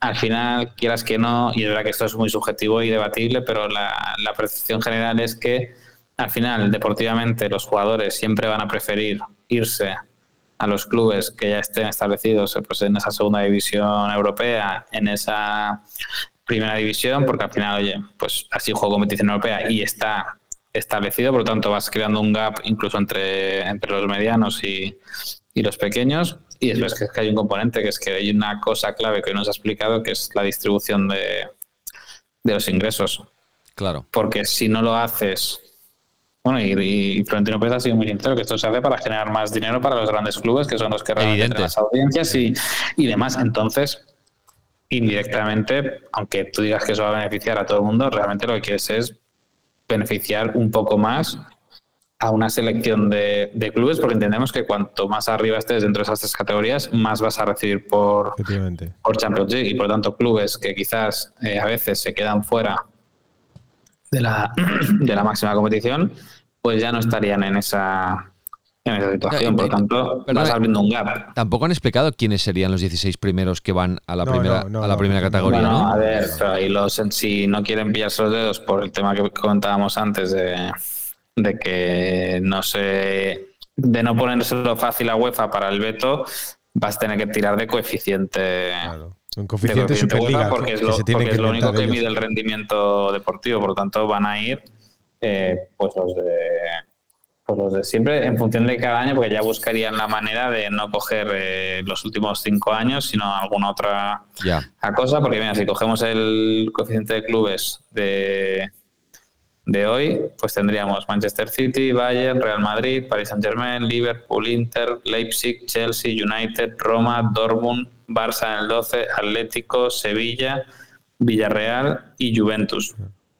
al final, quieras que no, y es verdad que esto es muy subjetivo y debatible, pero la, la percepción general es que al final, deportivamente, los jugadores siempre van a preferir irse a los clubes que ya estén establecidos pues, en esa segunda división europea, en esa primera división, porque al final, oye, pues así juego competición europea y está establecido, por lo tanto vas creando un gap incluso entre, entre los medianos y, y los pequeños. Y después que es que hay un componente, que es que hay una cosa clave que hoy nos ha explicado, que es la distribución de, de los ingresos.
Claro.
Porque si no lo haces bueno, y, y Florentino Pérez ha sido muy sincero que esto se hace para generar más dinero para los grandes clubes, que son los que realmente las audiencias y, y demás. Entonces, indirectamente, aunque tú digas que eso va a beneficiar a todo el mundo, realmente lo que quieres es beneficiar un poco más a una selección de, de clubes, porque entendemos que cuanto más arriba estés dentro de esas tres categorías, más vas a recibir por, por Champions League. Y por lo tanto clubes que quizás eh, a veces se quedan fuera de la, *clears throat* de la máxima competición, pues ya no estarían en esa, en esa situación. Por lo tanto, vas abriendo un gap.
Tampoco han explicado quiénes serían los 16 primeros que van a la primera, a la primera categoría. ¿no?
a ver, y los en sí no quieren pillarse los dedos por el tema que comentábamos antes de, de que no sé de no ponérselo fácil a UEFA para el veto, vas a tener que tirar de coeficiente.
Claro. Un coeficiente, Superliga.
Porque es lo, porque es lo único que mide el rendimiento deportivo. Por lo tanto, van a ir eh, pues los de pues los de siempre en función de cada año, porque ya buscarían la manera de no coger eh, los últimos cinco años, sino alguna otra cosa. Porque mira, si cogemos el coeficiente de clubes de, de hoy, pues tendríamos Manchester City, Bayern, Real Madrid, Paris Saint-Germain, Liverpool, Inter, Leipzig, Chelsea, United, Roma, Dortmund, Barça en el 12, Atlético, Sevilla, Villarreal y Juventus.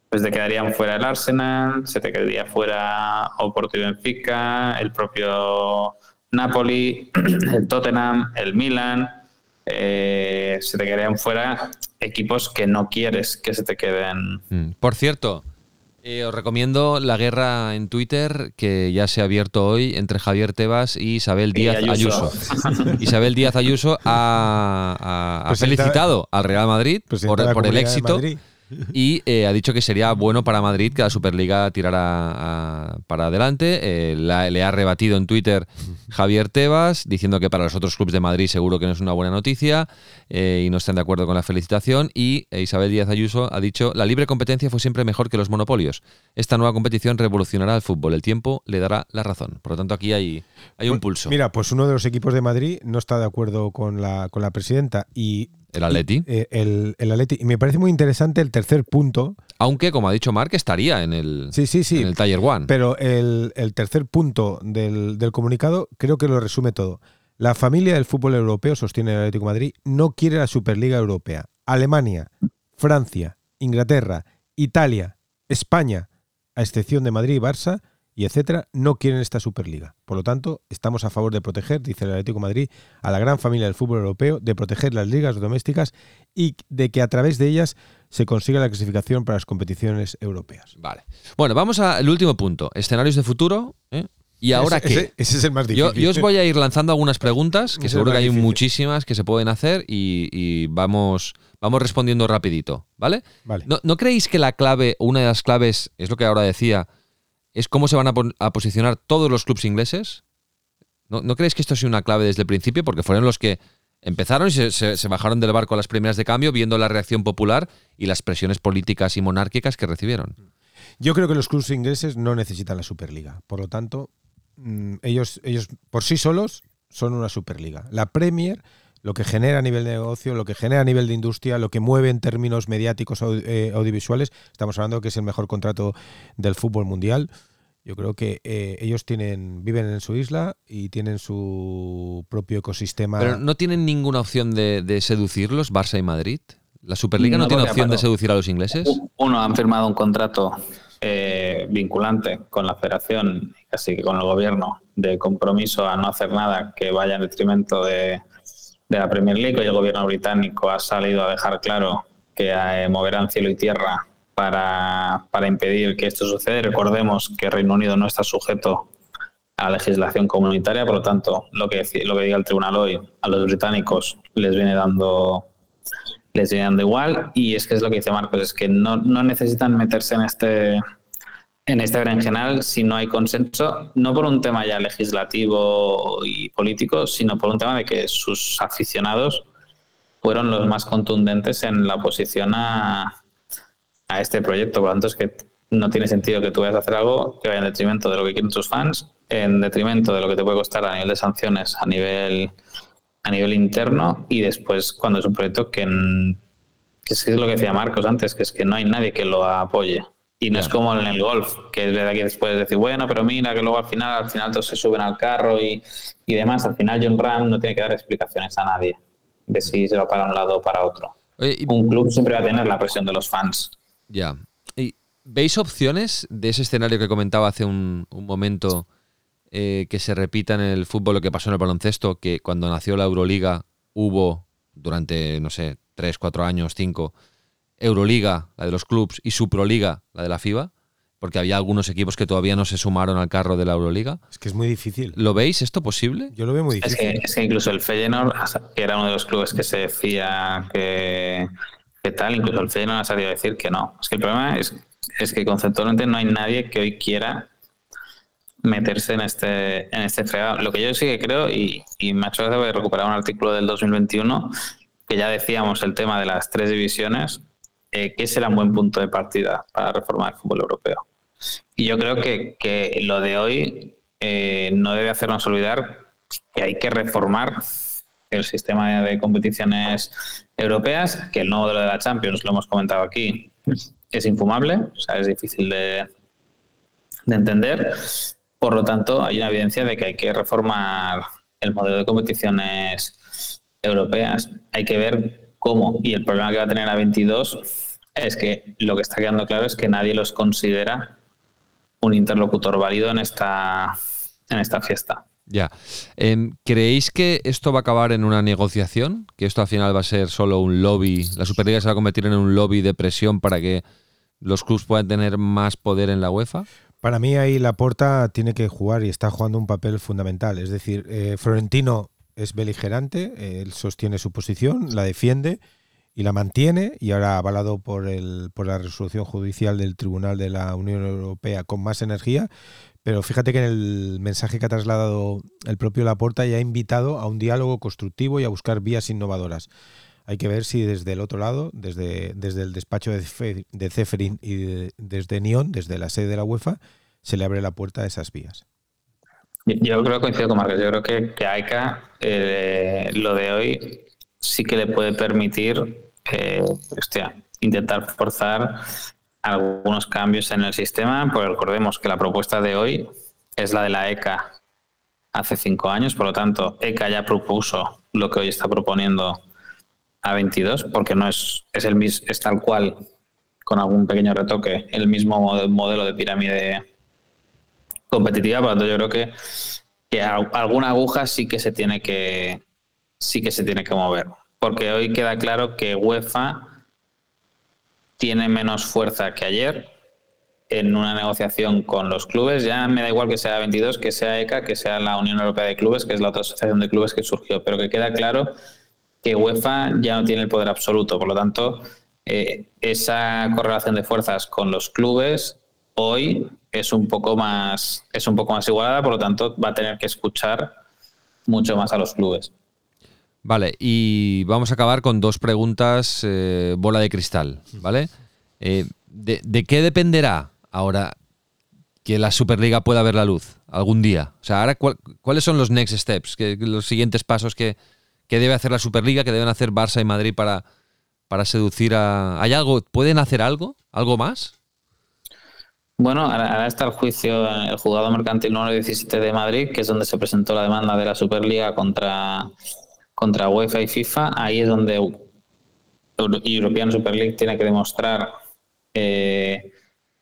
Pues te quedarían fuera el Arsenal, se te quedaría fuera Oporto y Benfica, el propio Napoli, *clears throat* el Tottenham, el Milan. Eh, se te quedarían fuera equipos que no quieres que se te queden.
Mm. Por cierto, eh, os recomiendo la guerra en Twitter que ya se ha abierto hoy entre Javier Tebas y Isabel Díaz Ayuso. *laughs* Isabel Díaz Ayuso ha, felicitado al Real Madrid por, por el éxito y eh, ha dicho que sería bueno para Madrid que la Superliga tirara para adelante. Eh, le ha rebatido en Twitter Javier Tebas, diciendo que para los otros clubes de Madrid seguro que no es una buena noticia eh, y no están de acuerdo con la felicitación. Y Isabel Díaz Ayuso ha dicho, la libre competencia fue siempre mejor que los monopolios. Esta nueva competición revolucionará el fútbol. El tiempo le dará la razón. Por lo tanto, aquí hay, hay un
pues
pulso.
Mira, pues uno de los equipos de Madrid no está de acuerdo con la, con la presidenta y
el Atleti.
Eh, el, el, Atleti. Y me parece muy interesante el tercer punto.
Aunque, como ha dicho Mark, estaría en el,
sí, sí, sí.
En el Taller One.
Pero el, tercer punto del, comunicado creo que lo resume todo. La familia del fútbol europeo, sostiene el Atlético de Madrid, no quiere la Superliga Europea. Alemania, Francia, Inglaterra, Italia, España, a excepción de Madrid y Barça, y etcétera, no quieren esta Superliga. Por lo tanto, estamos a favor de proteger, dice el Atlético de Madrid, a la gran familia del fútbol europeo, de proteger las ligas domésticas y de que a través de ellas se consiga la clasificación para las competiciones europeas.
Vale. Bueno, vamos al último punto. Escenarios de futuro. ¿eh? ¿Y ahora qué?
Ese, es el más difícil.
Yo, os voy a ir lanzando algunas preguntas, que seguro que hay muchísimas que se pueden hacer y, vamos, vamos respondiendo rapidito, ¿vale?
vale.
¿No, ¿No creéis que la clave, una de las claves, es lo que ahora decía, es cómo se van a, posicionar todos los clubes ingleses. ¿No, ¿No, creéis que esto ha sido una clave desde el principio? Porque fueron los que empezaron y se, bajaron del barco a las primeras de cambio viendo la reacción popular y las presiones políticas y monárquicas que recibieron.
Yo creo que los clubes ingleses no necesitan la Superliga. Por lo tanto, mm, ellos, ellos por sí solos son una Superliga. La Premier lo que genera a nivel de negocio, lo que genera a nivel de industria, lo que mueve en términos mediáticos eh, audiovisuales. Estamos hablando que es el mejor contrato del fútbol mundial. Yo creo que eh, ellos tienen viven en su isla y tienen su propio ecosistema.
Pero no tienen ninguna opción de, seducirlos, Barça y Madrid. ¿La Superliga no, tiene opción de seducir a los ingleses?
Uno, han firmado un contrato eh, vinculante con la federación, casi que con el gobierno, de compromiso a no hacer nada que vaya en detrimento de, de la Premier League. y el gobierno británico ha salido a dejar claro que eh, moverán cielo y tierra para, para impedir que esto suceda. Recordemos que Reino Unido no está sujeto a la legislación comunitaria, por lo tanto, lo que, lo que diga el tribunal hoy a los británicos les viene dando les viene dando igual y es que es lo que dice Marcos, es que no, no necesitan meterse en este en este berenjenal si no hay consenso, no por un tema ya legislativo y político, sino por un tema de que sus aficionados fueron los más contundentes en la oposición a, a este proyecto. Por lo tanto, es que no tiene sentido que tú vayas a hacer algo que vaya en detrimento de lo que quieren tus fans, en detrimento de lo que te puede costar a nivel de sanciones, a nivel, a nivel interno, y después cuando es un proyecto que, que es lo que decía Marcos antes, que es que no hay nadie que lo apoye. Y no es como en el golf, que es verdad que después decir, bueno, pero mira, que luego al final, al final todos se suben al carro y, y demás. Al final John Ram no tiene que dar explicaciones a nadie de si se va para un lado o para otro. Un club siempre va a tener la presión de los fans.
Ya. ¿Y ¿Veis opciones de ese escenario que comentaba hace un, momento eh, que se repita en el fútbol lo que pasó en el baloncesto? Que cuando nació la Euroliga hubo durante, no sé, tres, cuatro años, cinco Euroliga, la de los clubs, y Suproliga, la de la FIBA? Porque había algunos equipos que todavía no se sumaron al carro de la Euroliga.
Es que es muy difícil.
¿Lo veis esto posible?
Yo lo veo muy
Es
difícil.
que, es que incluso el Feyenoord, que era uno de los clubes que se decía que, que tal, incluso el Feyenoord ha salido a decir que no. Es que el problema es, es que conceptualmente no hay nadie que hoy quiera meterse en este en este fregado. Lo que yo sí que creo, y, y me ha hecho gracia recuperado un artículo del 2021, que ya decíamos el tema de las tres divisiones, eh, que ese era un buen punto de partida para reformar el fútbol europeo. Y yo creo que, que lo de hoy eh, no debe hacernos olvidar que hay que reformar el sistema de competiciones europeas, que el nuevo modelo de la Champions, lo hemos comentado aquí, es infumable, o sea, es difícil de, de entender. Por lo tanto, hay una evidencia de que hay que reformar el modelo de competiciones europeas. Hay que ver cómo. Y el problema que va a tener a 22 es que lo que está quedando claro es que nadie los considera un interlocutor válido en esta, en esta fiesta.
Ya. Em, ¿Creéis que esto va a acabar en una negociación? ¿Que esto al final va a ser solo un lobby? ¿La Superliga se va a convertir en un lobby de presión para que los clubs puedan tener más poder en la UEFA?
Para mí ahí Laporta tiene que jugar y está jugando un papel fundamental. Es decir, eh, Florentino es beligerante, él sostiene su posición, la defiende y la mantiene y ahora avalado por, el, por la resolución judicial del Tribunal de la Unión Europea con más energía. Pero fíjate que en el mensaje que ha trasladado el propio Laporta ya ha invitado a un diálogo constructivo y a buscar vías innovadoras. Hay que ver si desde el otro lado, desde, desde el despacho de, Fe- de Ceferin y de- desde Nyon, desde la sede de la UEFA, se le abre la puerta a esas vías.
Yo- creo que coincido con Marcos. Yo creo que, que a AECA eh, lo de hoy sí que le puede permitir eh, hostia, intentar forzar algunos cambios en el sistema, porque recordemos que la propuesta de hoy es la de la ECA hace cinco años, por lo tanto, ECA ya propuso lo que hoy está proponiendo a 22, porque no es, es, el, es tal cual, con algún pequeño retoque, el mismo mod- modelo de pirámide competitiva, por lo tanto yo creo que, que alguna aguja sí que se tiene que sí que se tiene que mover. Porque hoy queda claro que UEFA tiene menos fuerza que ayer en una negociación con los clubes. Ya me da igual que sea 22, que sea ECA, que sea la Unión Europea de Clubes, que es la otra asociación de clubes que surgió, pero que queda claro que UEFA ya no tiene el poder absoluto. Por lo tanto, eh, esa correlación de fuerzas con los clubes hoy es un poco más es un poco más igualada, por lo tanto va a tener que escuchar mucho más a los clubes.
Vale, y vamos a acabar con dos preguntas, eh, bola de cristal, ¿vale? Eh, de, qué dependerá ahora que la Superliga pueda ver la luz algún día? O sea, ahora cuál- ¿cuáles son los next steps, los siguientes pasos que, que debe hacer la Superliga, que deben hacer Barça y Madrid para, para seducir a... ¿Hay algo? ¿Pueden hacer algo? ¿Algo más?
Bueno, ahora, está el juicio, en el juzgado mercantil número 17 de Madrid, que es donde se presentó la demanda de la Superliga contra, contra UEFA y FIFA. Ahí es donde Euro- European Super League tiene que demostrar eh,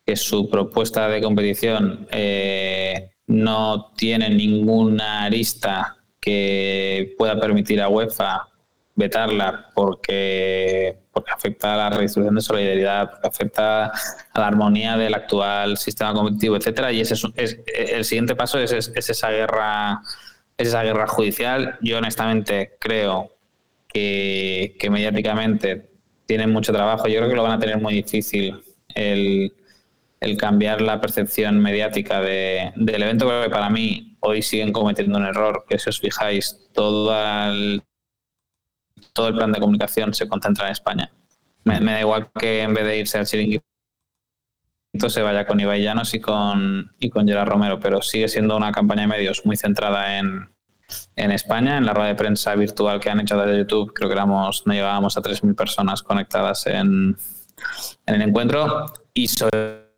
que su propuesta de competición eh, no tiene ninguna arista que pueda permitir a UEFA vetarla porque, porque afecta a la redistribución de solidaridad, porque afecta a la armonía del actual sistema competitivo, etcétera. Y ese es, es- el siguiente paso es, es- es esa guerra, es esa guerra judicial. Yo honestamente creo que, que mediáticamente tienen mucho trabajo. Yo creo que lo van a tener muy difícil el, el cambiar la percepción mediática de- del evento, porque para mí hoy siguen cometiendo un error, que si os fijáis, todo el, todo el plan de comunicación se concentra en España. Me, da igual que en vez de irse al chiringuito se vaya con Ibai Llanos y con, y con Gerard Romero, pero sigue siendo una campaña de medios muy centrada en, en España. En la rueda de prensa virtual que han hecho desde YouTube, creo que éramos, no llegábamos a 3.000 personas conectadas en, en el encuentro. Y sobre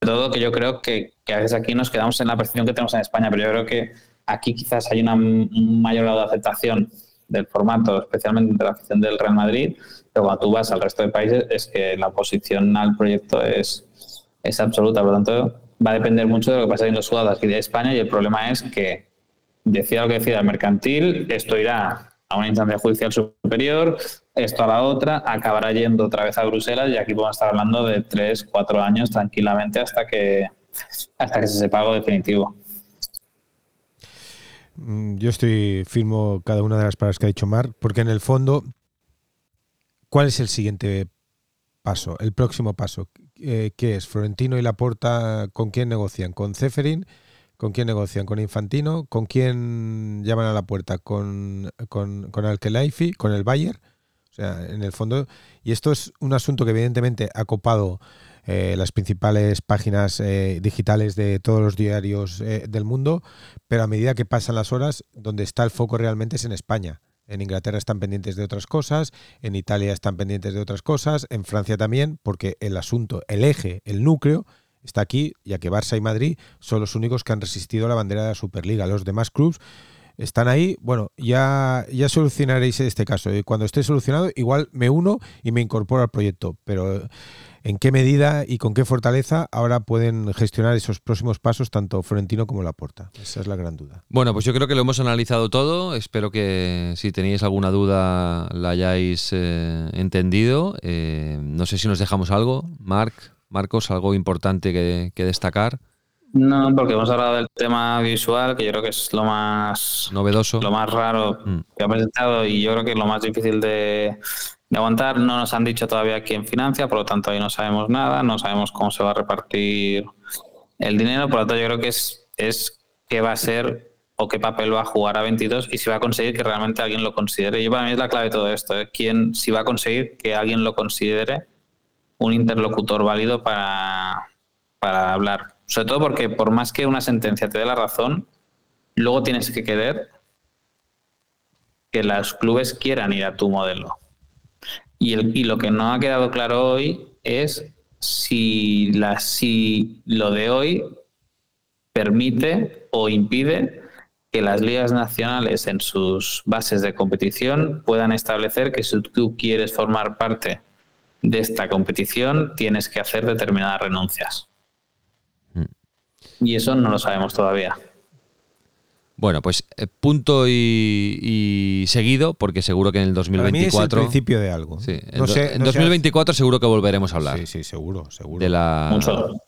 todo que yo creo que, que a veces aquí nos quedamos en la percepción que tenemos en España, pero yo creo que aquí quizás hay una, un mayor grado de aceptación del formato, especialmente de la afición del Real Madrid, pero cuando tú vas al resto de países es que la oposición al proyecto es, es absoluta, por lo tanto va a depender mucho de lo que pasa en los jugadores aquí de España y el problema es que decida lo que decida el mercantil, esto irá a una instancia judicial superior, esto a la otra, acabará yendo otra vez a Bruselas y aquí podemos estar hablando de tres, cuatro años tranquilamente hasta que, hasta que se sepa algo definitivo.
Mm, yo estoy firmo cada una de las palabras que ha dicho Marc, porque en el fondo, ¿cuál es el siguiente paso, el próximo paso? Eh, ¿Qué es? ¿Florentino y Laporta con quién negocian? ¿Con Ceferin? ¿Con quién negocian? ¿Con Infantino? ¿Con quién llaman a la puerta? ¿Con, con, con Alkelaifi? ¿Con el Bayer? O sea, en el fondo, y esto es un asunto que evidentemente ha copado eh, las principales páginas eh, digitales de todos los diarios eh, del mundo, pero a medida que pasan las horas, donde está el foco realmente es en España. En Inglaterra están pendientes de otras cosas, en Italia están pendientes de otras cosas, en Francia también, porque el asunto, el eje, el núcleo, está aquí, ya que Barça y Madrid son los únicos que han resistido la bandera de la Superliga. Los demás clubes están ahí. Bueno, ya, ya solucionaréis este caso. Y cuando esté solucionado, igual me uno y me incorporo al proyecto. Pero en qué medida y con qué fortaleza ahora pueden gestionar esos próximos pasos tanto Florentino como Laporta. Esa es la gran duda.
Bueno, pues yo creo que lo hemos analizado todo. Espero que si tenéis alguna duda la hayáis eh, entendido. Eh, no sé si nos dejamos algo. Marc, Marcos, algo importante que, destacar.
No, porque hemos hablado del tema visual, que yo creo que es lo más
novedoso,
lo más raro mm. que ha presentado y yo creo que es lo más difícil de, aguantar. No nos han dicho todavía quién financia, por lo tanto ahí no sabemos nada, no sabemos cómo se va a repartir el dinero, por lo tanto yo creo que es, es qué va a ser o qué papel va a jugar a 22 y si va a conseguir que realmente alguien lo considere. Y para mí es la clave de todo esto, ¿eh? quién, si va a conseguir que alguien lo considere un interlocutor válido para, para hablar. Sobre todo porque por más que una sentencia te dé la razón, luego tienes que querer que los clubes quieran ir a tu modelo. Y, lo que no ha quedado claro hoy es si, la, si lo de hoy permite o impide que las ligas nacionales en sus bases de competición puedan establecer que si tú quieres formar parte de esta competición tienes que hacer determinadas renuncias. Y eso no lo sabemos todavía.
Bueno, pues eh, punto y, seguido, porque seguro que en el 2024. es el
principio de algo.
Sí, en, 2024 seguro que volveremos a hablar.
Sí, sí, seguro, seguro.
De la,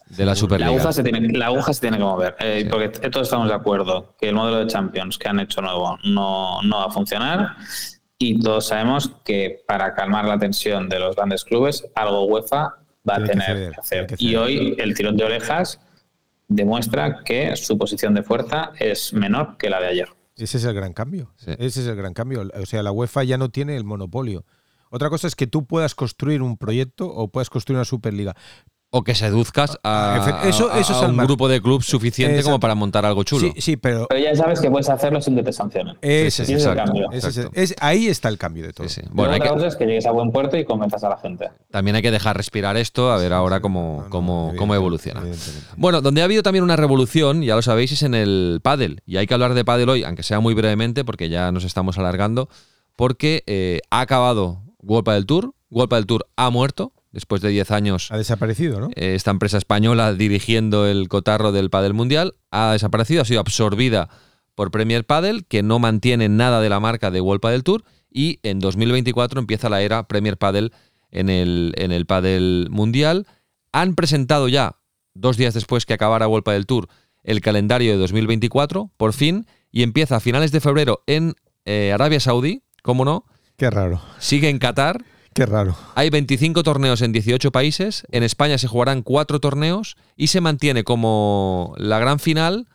de la Superliga.
La aguja, se tiene, la aguja se tiene que mover. Eh, porque todos estamos de acuerdo que el modelo de Champions que han hecho nuevo no, no va a funcionar y todos sabemos que para calmar la tensión de los grandes clubes, algo UEFA va a tener que, hacer. Y hoy el tirón de orejas demuestra que su posición de fuerza es menor que la de ayer.
Ese es el gran cambio. Ese es el gran cambio. O sea, la UEFA ya no tiene el monopolio. Otra cosa es que tú puedas construir un proyecto o puedas construir una Superliga,
o que seduzcas a, eso, eso un grupo de clubes suficiente como para montar algo chulo.
Sí, sí pero,
pero, ya sabes que puedes hacerlo sin que te sancionen.
Ese, es el cambio. ahí está el cambio de todo.
Bueno, hay que, es que llegues a buen puerto y convenzas a la gente.
También hay que dejar respirar esto, a ver ahora cómo, cómo, cómo evoluciona. Bueno, donde ha habido también una revolución, ya lo sabéis, es en el pádel. Y hay que hablar de pádel hoy, aunque sea muy brevemente, porque ya nos estamos alargando, porque eh, ha acabado World del Tour, World del Tour ha muerto, después de 10 años.
Ha desaparecido, ¿no?
Eh, esta empresa española dirigiendo el cotarro del Padel Mundial ha desaparecido, ha sido absorbida por Premier Padel, que no mantiene nada de la marca de World Padel Tour, y en 2024 empieza la era Premier Padel en el, en el Padel Mundial. Han presentado ya, dos días después que acabara World Padel Tour, el calendario de 2024, por fin, y empieza a finales de febrero en eh, Arabia Saudí, ¿cómo no?
Qué raro.
Sigue en Qatar
Qué raro.
Hay 25 torneos en 18 países. En España se jugarán cuatro torneos y se mantiene como la gran final,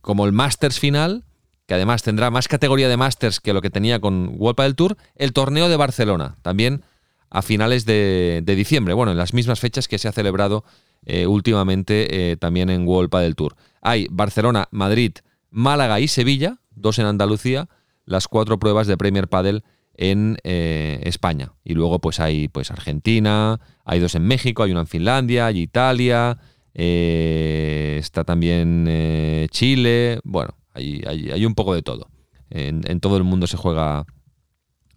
como el Masters final, que además tendrá más categoría de Masters que lo que tenía con World del Tour, el torneo de Barcelona, también a finales de, diciembre. Bueno, en las mismas fechas que se ha celebrado eh, últimamente eh, también en World del Tour. Hay Barcelona, Madrid, Málaga y Sevilla, dos en Andalucía, las cuatro pruebas de Premier Padel en eh, España. Y luego pues hay pues Argentina, hay dos en México, hay una en Finlandia, hay Italia, eh, está también eh, Chile, bueno, hay, hay, un poco de todo. En, todo el mundo se juega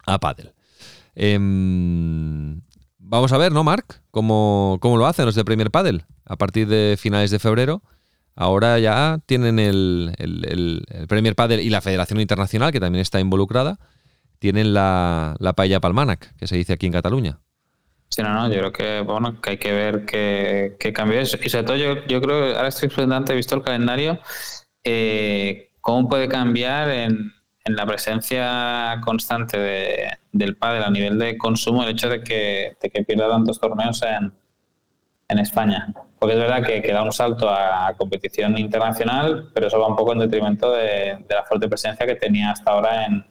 a pádel. Em, vamos a ver, ¿no, Marc? ¿Cómo, ¿Cómo, lo hacen los de Premier Padel? A partir de finales de febrero. Ahora ya tienen el, el, el Premier Padel y la Federación Internacional, que también está involucrada tienen la, la paella palmanac, que se dice aquí en Cataluña.
Sí, no, no, yo creo que, bueno, que hay que ver qué, qué cambio. Y sobre todo yo, yo creo, ahora estoy expectante, he visto el calendario, eh, cómo puede cambiar en, en la presencia constante de, del pádel a nivel de consumo el hecho de que, de que pierda tantos torneos en, en España. Porque es verdad que, da un salto a competición internacional, pero eso va un poco en detrimento de, de la fuerte presencia que tenía hasta ahora en,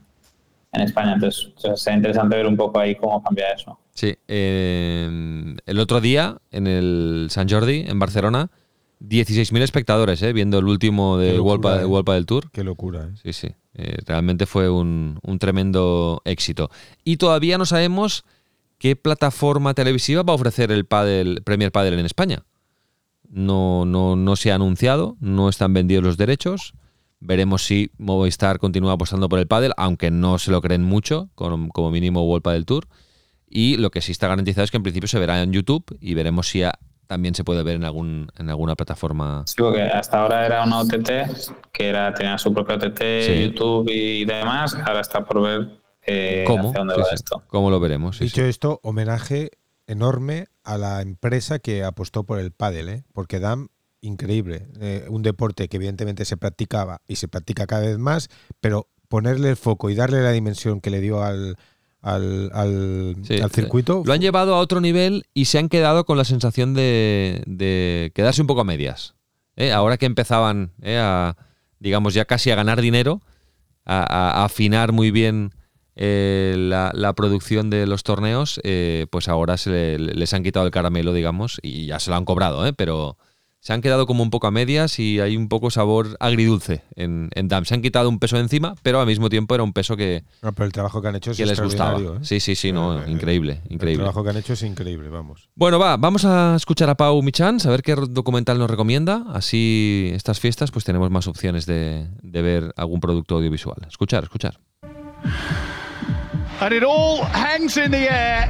en España. Entonces, será interesante ver un poco ahí cómo cambia eso.
Sí, eh, el otro día en el San Jordi, en Barcelona, 16.000 espectadores eh, viendo el último de World,
eh.
World Padel Tour.
Qué locura, ¿eh?
Sí, sí. eh, realmente fue un, un tremendo éxito. Y todavía no sabemos qué plataforma televisiva va a ofrecer el Padel, Premier Padel en España. No, no, no se ha anunciado, no están vendidos los derechos. Veremos si Movistar continúa apostando por el Padel, aunque no se lo creen mucho, con- como mínimo World Padel Tour. Y lo que sí está garantizado es que en principio se verá en YouTube y veremos si a- también se puede ver en, algún, en alguna plataforma.
Sí, porque hasta ahora era una OTT que era, tenía su propia OTT,
Sí.
YouTube y demás. Ahora está por ver eh,
¿Cómo?
hacia dónde
Sí,
va
sí.
esto.
¿Cómo lo veremos? Sí,
Dicho
sí.
esto, homenaje enorme a la empresa que apostó por el pádel, ¿eh? porque dan increíble. Eh, un deporte que evidentemente se practicaba y se practica cada vez más, pero ponerle el foco y darle la dimensión que le dio al, al, al-
Sí,
al circuito.
Lo han llevado a otro nivel y se han quedado con la sensación de, de quedarse un poco a medias. ¿eh? Ahora que empezaban ¿eh? a, digamos, ya casi a ganar dinero, a, a- a afinar muy bien eh, la, la producción de los torneos, eh, pues ahora se le- les han quitado el caramelo, digamos, y ya se lo han cobrado, ¿eh? pero se han quedado como un poco a medias y hay un poco sabor agridulce en, en DAM. Se han quitado un peso de encima, pero al mismo tiempo era un peso que,
No, pero el trabajo que han hecho es
que les gustaba.
¿eh?
Sí, sí, sí, no,
Eh,
increíble,
El
increíble.
trabajo que han hecho es increíble, vamos.
Bueno, va, vamos a escuchar a Pau Michan, a ver qué documental nos recomienda. Así estas fiestas pues tenemos más opciones de, de ver algún producto audiovisual. Escuchar, escuchar.
and it all hangs in the air.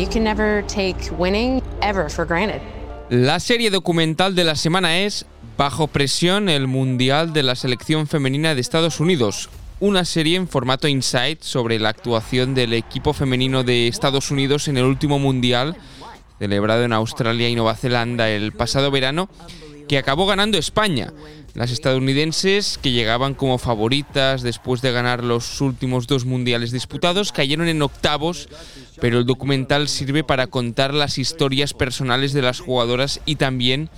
You can never take winning ever for granted.
La serie documental de la semana es Bajo presión, el Mundial de la Selección Femenina de Estados Unidos. Una serie en formato Insight sobre la actuación del equipo femenino de Estados Unidos en el último Mundial, celebrado en Australia y Nueva Zelanda el pasado verano, que acabó ganando España. Las estadounidenses, que llegaban como favoritas después de ganar los últimos dos mundiales disputados, cayeron en octavos, pero el documental sirve para contar las historias personales de las jugadoras y también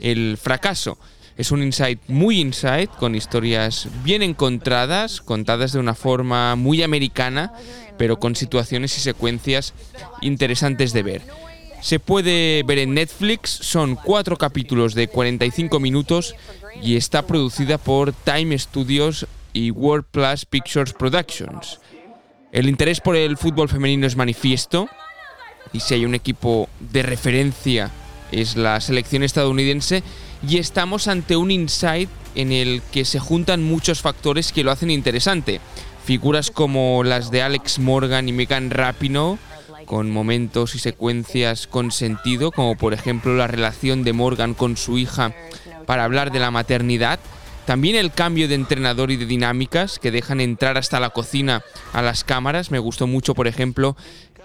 el fracaso. Es un insight muy insight, con historias bien encontradas, contadas de una forma muy americana, pero con situaciones y secuencias interesantes de ver. Se puede ver en Netflix, son cuatro capítulos de 45 minutos y está producida por Time Studios y World Plus Pictures Productions. El interés por el fútbol femenino es manifiesto y si hay un equipo de referencia es la selección estadounidense y estamos ante un insight en el que se juntan muchos factores que lo hacen interesante. Figuras como las de Alex Morgan y Megan Rapinoe, con momentos y secuencias con sentido, como por ejemplo la relación de Morgan con su hija para hablar de la maternidad. También el cambio de entrenador y de dinámicas que dejan entrar hasta la cocina a las cámaras. Me gustó mucho, por ejemplo,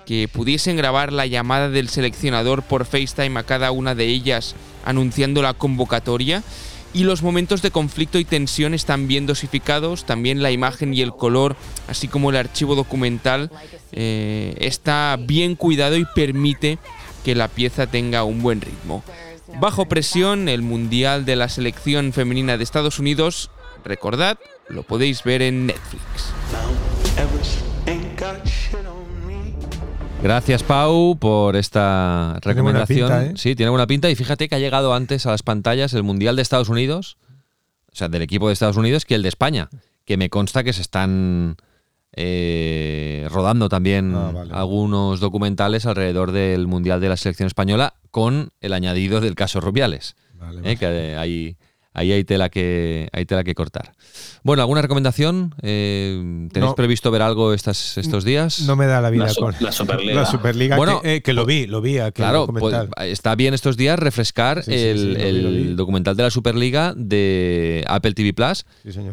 que pudiesen grabar la llamada del seleccionador por FaceTime a cada una de ellas anunciando la convocatoria. Y los momentos de conflicto y tensión están bien dosificados, también la imagen y el color, así como el archivo documental, eh, está bien cuidado y permite que la pieza tenga un buen ritmo. Bajo presión, el Mundial de la Selección Femenina de Estados Unidos, recordad, lo podéis ver en Netflix.
Gracias, Pau, por esta
Tiene
recomendación.
pinta, ¿eh?
Sí, tiene buena pinta. Y fíjate que ha llegado antes a las pantallas el Mundial de Estados Unidos, o sea, del equipo de Estados Unidos, que el de España. Que me consta que se están eh, rodando también
Ah, vale.
algunos documentales alrededor del Mundial de la Selección Española con el añadido del caso Rubiales.
Vale,
¿eh? que hay, ahí hay tela que, hay tela que cortar. Bueno, ¿alguna recomendación? Eh, ¿Tenéis
No.
previsto ver algo estas, estos días?
No me da la vida
La
con
la Superliga. *laughs*
La Superliga,
Bueno,
que, eh, que lo vi, lo vi. aquel
Claro, pues, está bien estos días refrescar
Sí, sí,
el,
sí, vi,
documental de la Superliga de Apple TV Plus,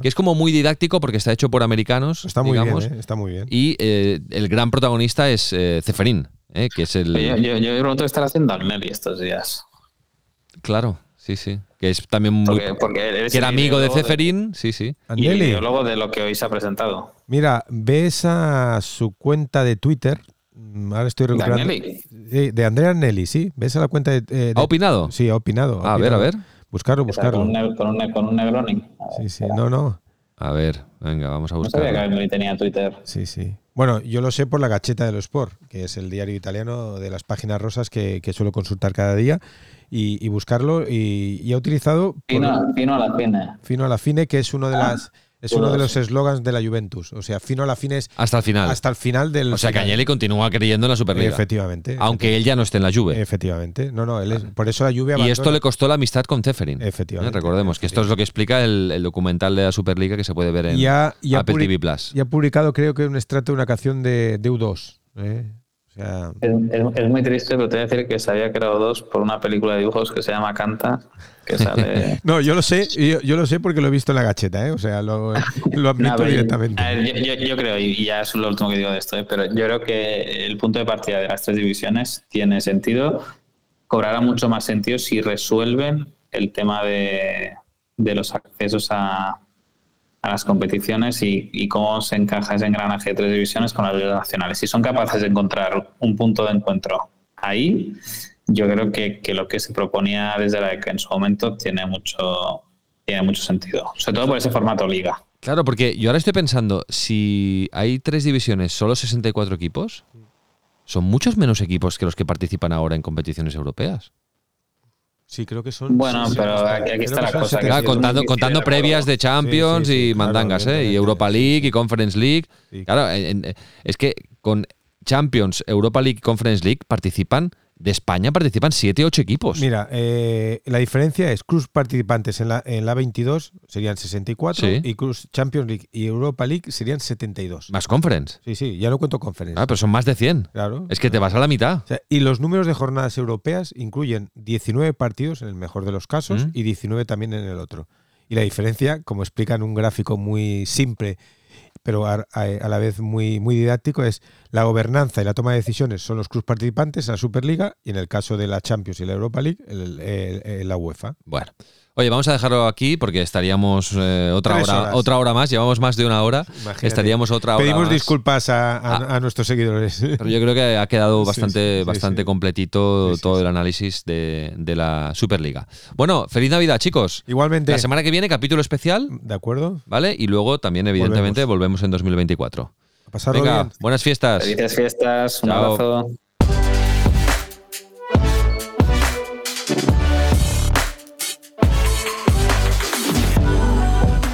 que es como muy didáctico porque está hecho por americanos,
Está muy
digamos,
bien, ¿eh? está muy bien.
y eh, el gran protagonista es eh, Ceferín, eh, que es el...
Yo, yo, yo me pregunto qué estará haciendo Nelly estos días.
Claro, sí, sí, que es también muy...
Porque, porque él es
que era
el
amigo de Ceferín, sí, sí.
Y el ideólogo de lo que hoy se ha presentado.
mira, ves a su cuenta de Twitter. mm, Ahora estoy
¿De
recuperando.
Agnelli?
Sí, de Andrea Agnelli, sí. ¿Ves a la cuenta de. eh, de-
¿Ha opinado?
Sí, ha opinado. ha
A ver, a
opinado.
ver.
Buscarlo, buscarlo.
Con un, con un, con un Negroni.
Sí, sí. No, no.
A ver, venga, vamos a
No sabía que
buscar.
Agnelli tenía Twitter.
Sí, sí. Bueno, yo lo sé por la Gacheta de los Sport, que es el diario italiano de las páginas rosas que, que suelo consultar cada día y, y buscarlo. Y, y ha utilizado por-
Fino, a la fina.
fino a la fine, que es uno de las es uno de los eslogans de la Juventus. O sea, fino a la fine es
Hasta el final.
hasta el final del.
o sea que
final.
Agnelli continúa creyendo en la Superliga.
Efectivamente.
Aunque él ya no esté en la Juve.
Efectivamente. No, no, él es, por eso la lluvia
Y esto le costó la amistad con.
Efectivamente.
Eh, Recordemos que esto es lo que explica el, el documental de la Superliga que se puede ver en
y ha, y ha
Apple TV Plus.
y ha publicado, creo que un extracto de una canción de, de U2. ¿eh? O sea,
Es, es- es muy triste, pero te voy a decir que se había creado dos por una película de dibujos que se llama Canta, que *laughs* sale...
no, yo lo sé, yo, yo lo sé porque lo he visto en la gacheta, ¿eh? o sea, lo, lo *laughs* admito
No,
directamente.
ver, yo creo, y ya es lo último que digo de esto, ¿eh? pero yo creo que el punto de partida de las tres divisiones tiene sentido, cobrará mucho más sentido si resuelven el tema de, de los accesos a, a las competiciones y, y cómo se encaja ese engranaje de tres divisiones con las ligas nacionales. Si son capaces de encontrar un punto de encuentro ahí, yo creo que, lo que se proponía desde la ECA en su momento tiene mucho, tiene mucho sentido, sobre todo por ese formato liga.
Claro, porque yo ahora estoy pensando, si hay tres divisiones, solo 64 equipos, son muchos menos equipos que los que participan ahora en competiciones europeas.
Sí, creo que son.
Bueno,
sí,
pero aquí- está
que
la cosa, que
700.
Ah,
sí,
contando, contando previas de Champions
Sí, sí, sí,
y
claro,
mandangas, ¿eh? Y Europa League
sí.
y Conference League.
Sí.
Claro, en- en- es que con Champions, Europa League y Conference League participan, de España participan 7 8 equipos.
Mira, eh, la diferencia es Cruz participantes en la, en la 22 serían 64
Sí.
y Cruz Champions League y Europa League serían 72.
Más Conference.
Sí, sí, ya no cuento conferencia.
Ah, pero son más de 100.
Claro.
Es que te vas a la mitad.
O sea, y los números de jornadas europeas incluyen 19 partidos en el mejor de los casos
Mm.
y 19 también en el otro. Y la diferencia, como explica en un gráfico muy simple, pero a, a- la vez muy, muy didáctico, es la gobernanza y la toma de decisiones son los clubes participantes en la Superliga y en el caso de la Champions y la Europa League, el- la UEFA.
Bueno. Oye, vamos a dejarlo aquí porque estaríamos eh, otra
Tres
hora,
horas.
otra hora más. Llevamos más de una hora.
Imagínate.
Estaríamos otra hora
Pedimos
más.
disculpas a, a-
Ah.
a nuestros seguidores. *laughs*
Pero yo creo que ha quedado bastante,
sí, sí,
bastante
sí.
completito todo
sí.
el análisis de, de la Superliga. Bueno, feliz Navidad, chicos.
Igualmente,
La semana que viene, capítulo especial,
¿de acuerdo?
¿vale? Y luego también, evidentemente, volvemos, en 2024.
A pasarlo
Venga,
bien.
buenas fiestas.
Felices fiestas, un
Chao.
abrazo.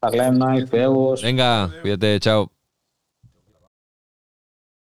Parlem, nois, cuideu-vos.
venga, cuídate, chao.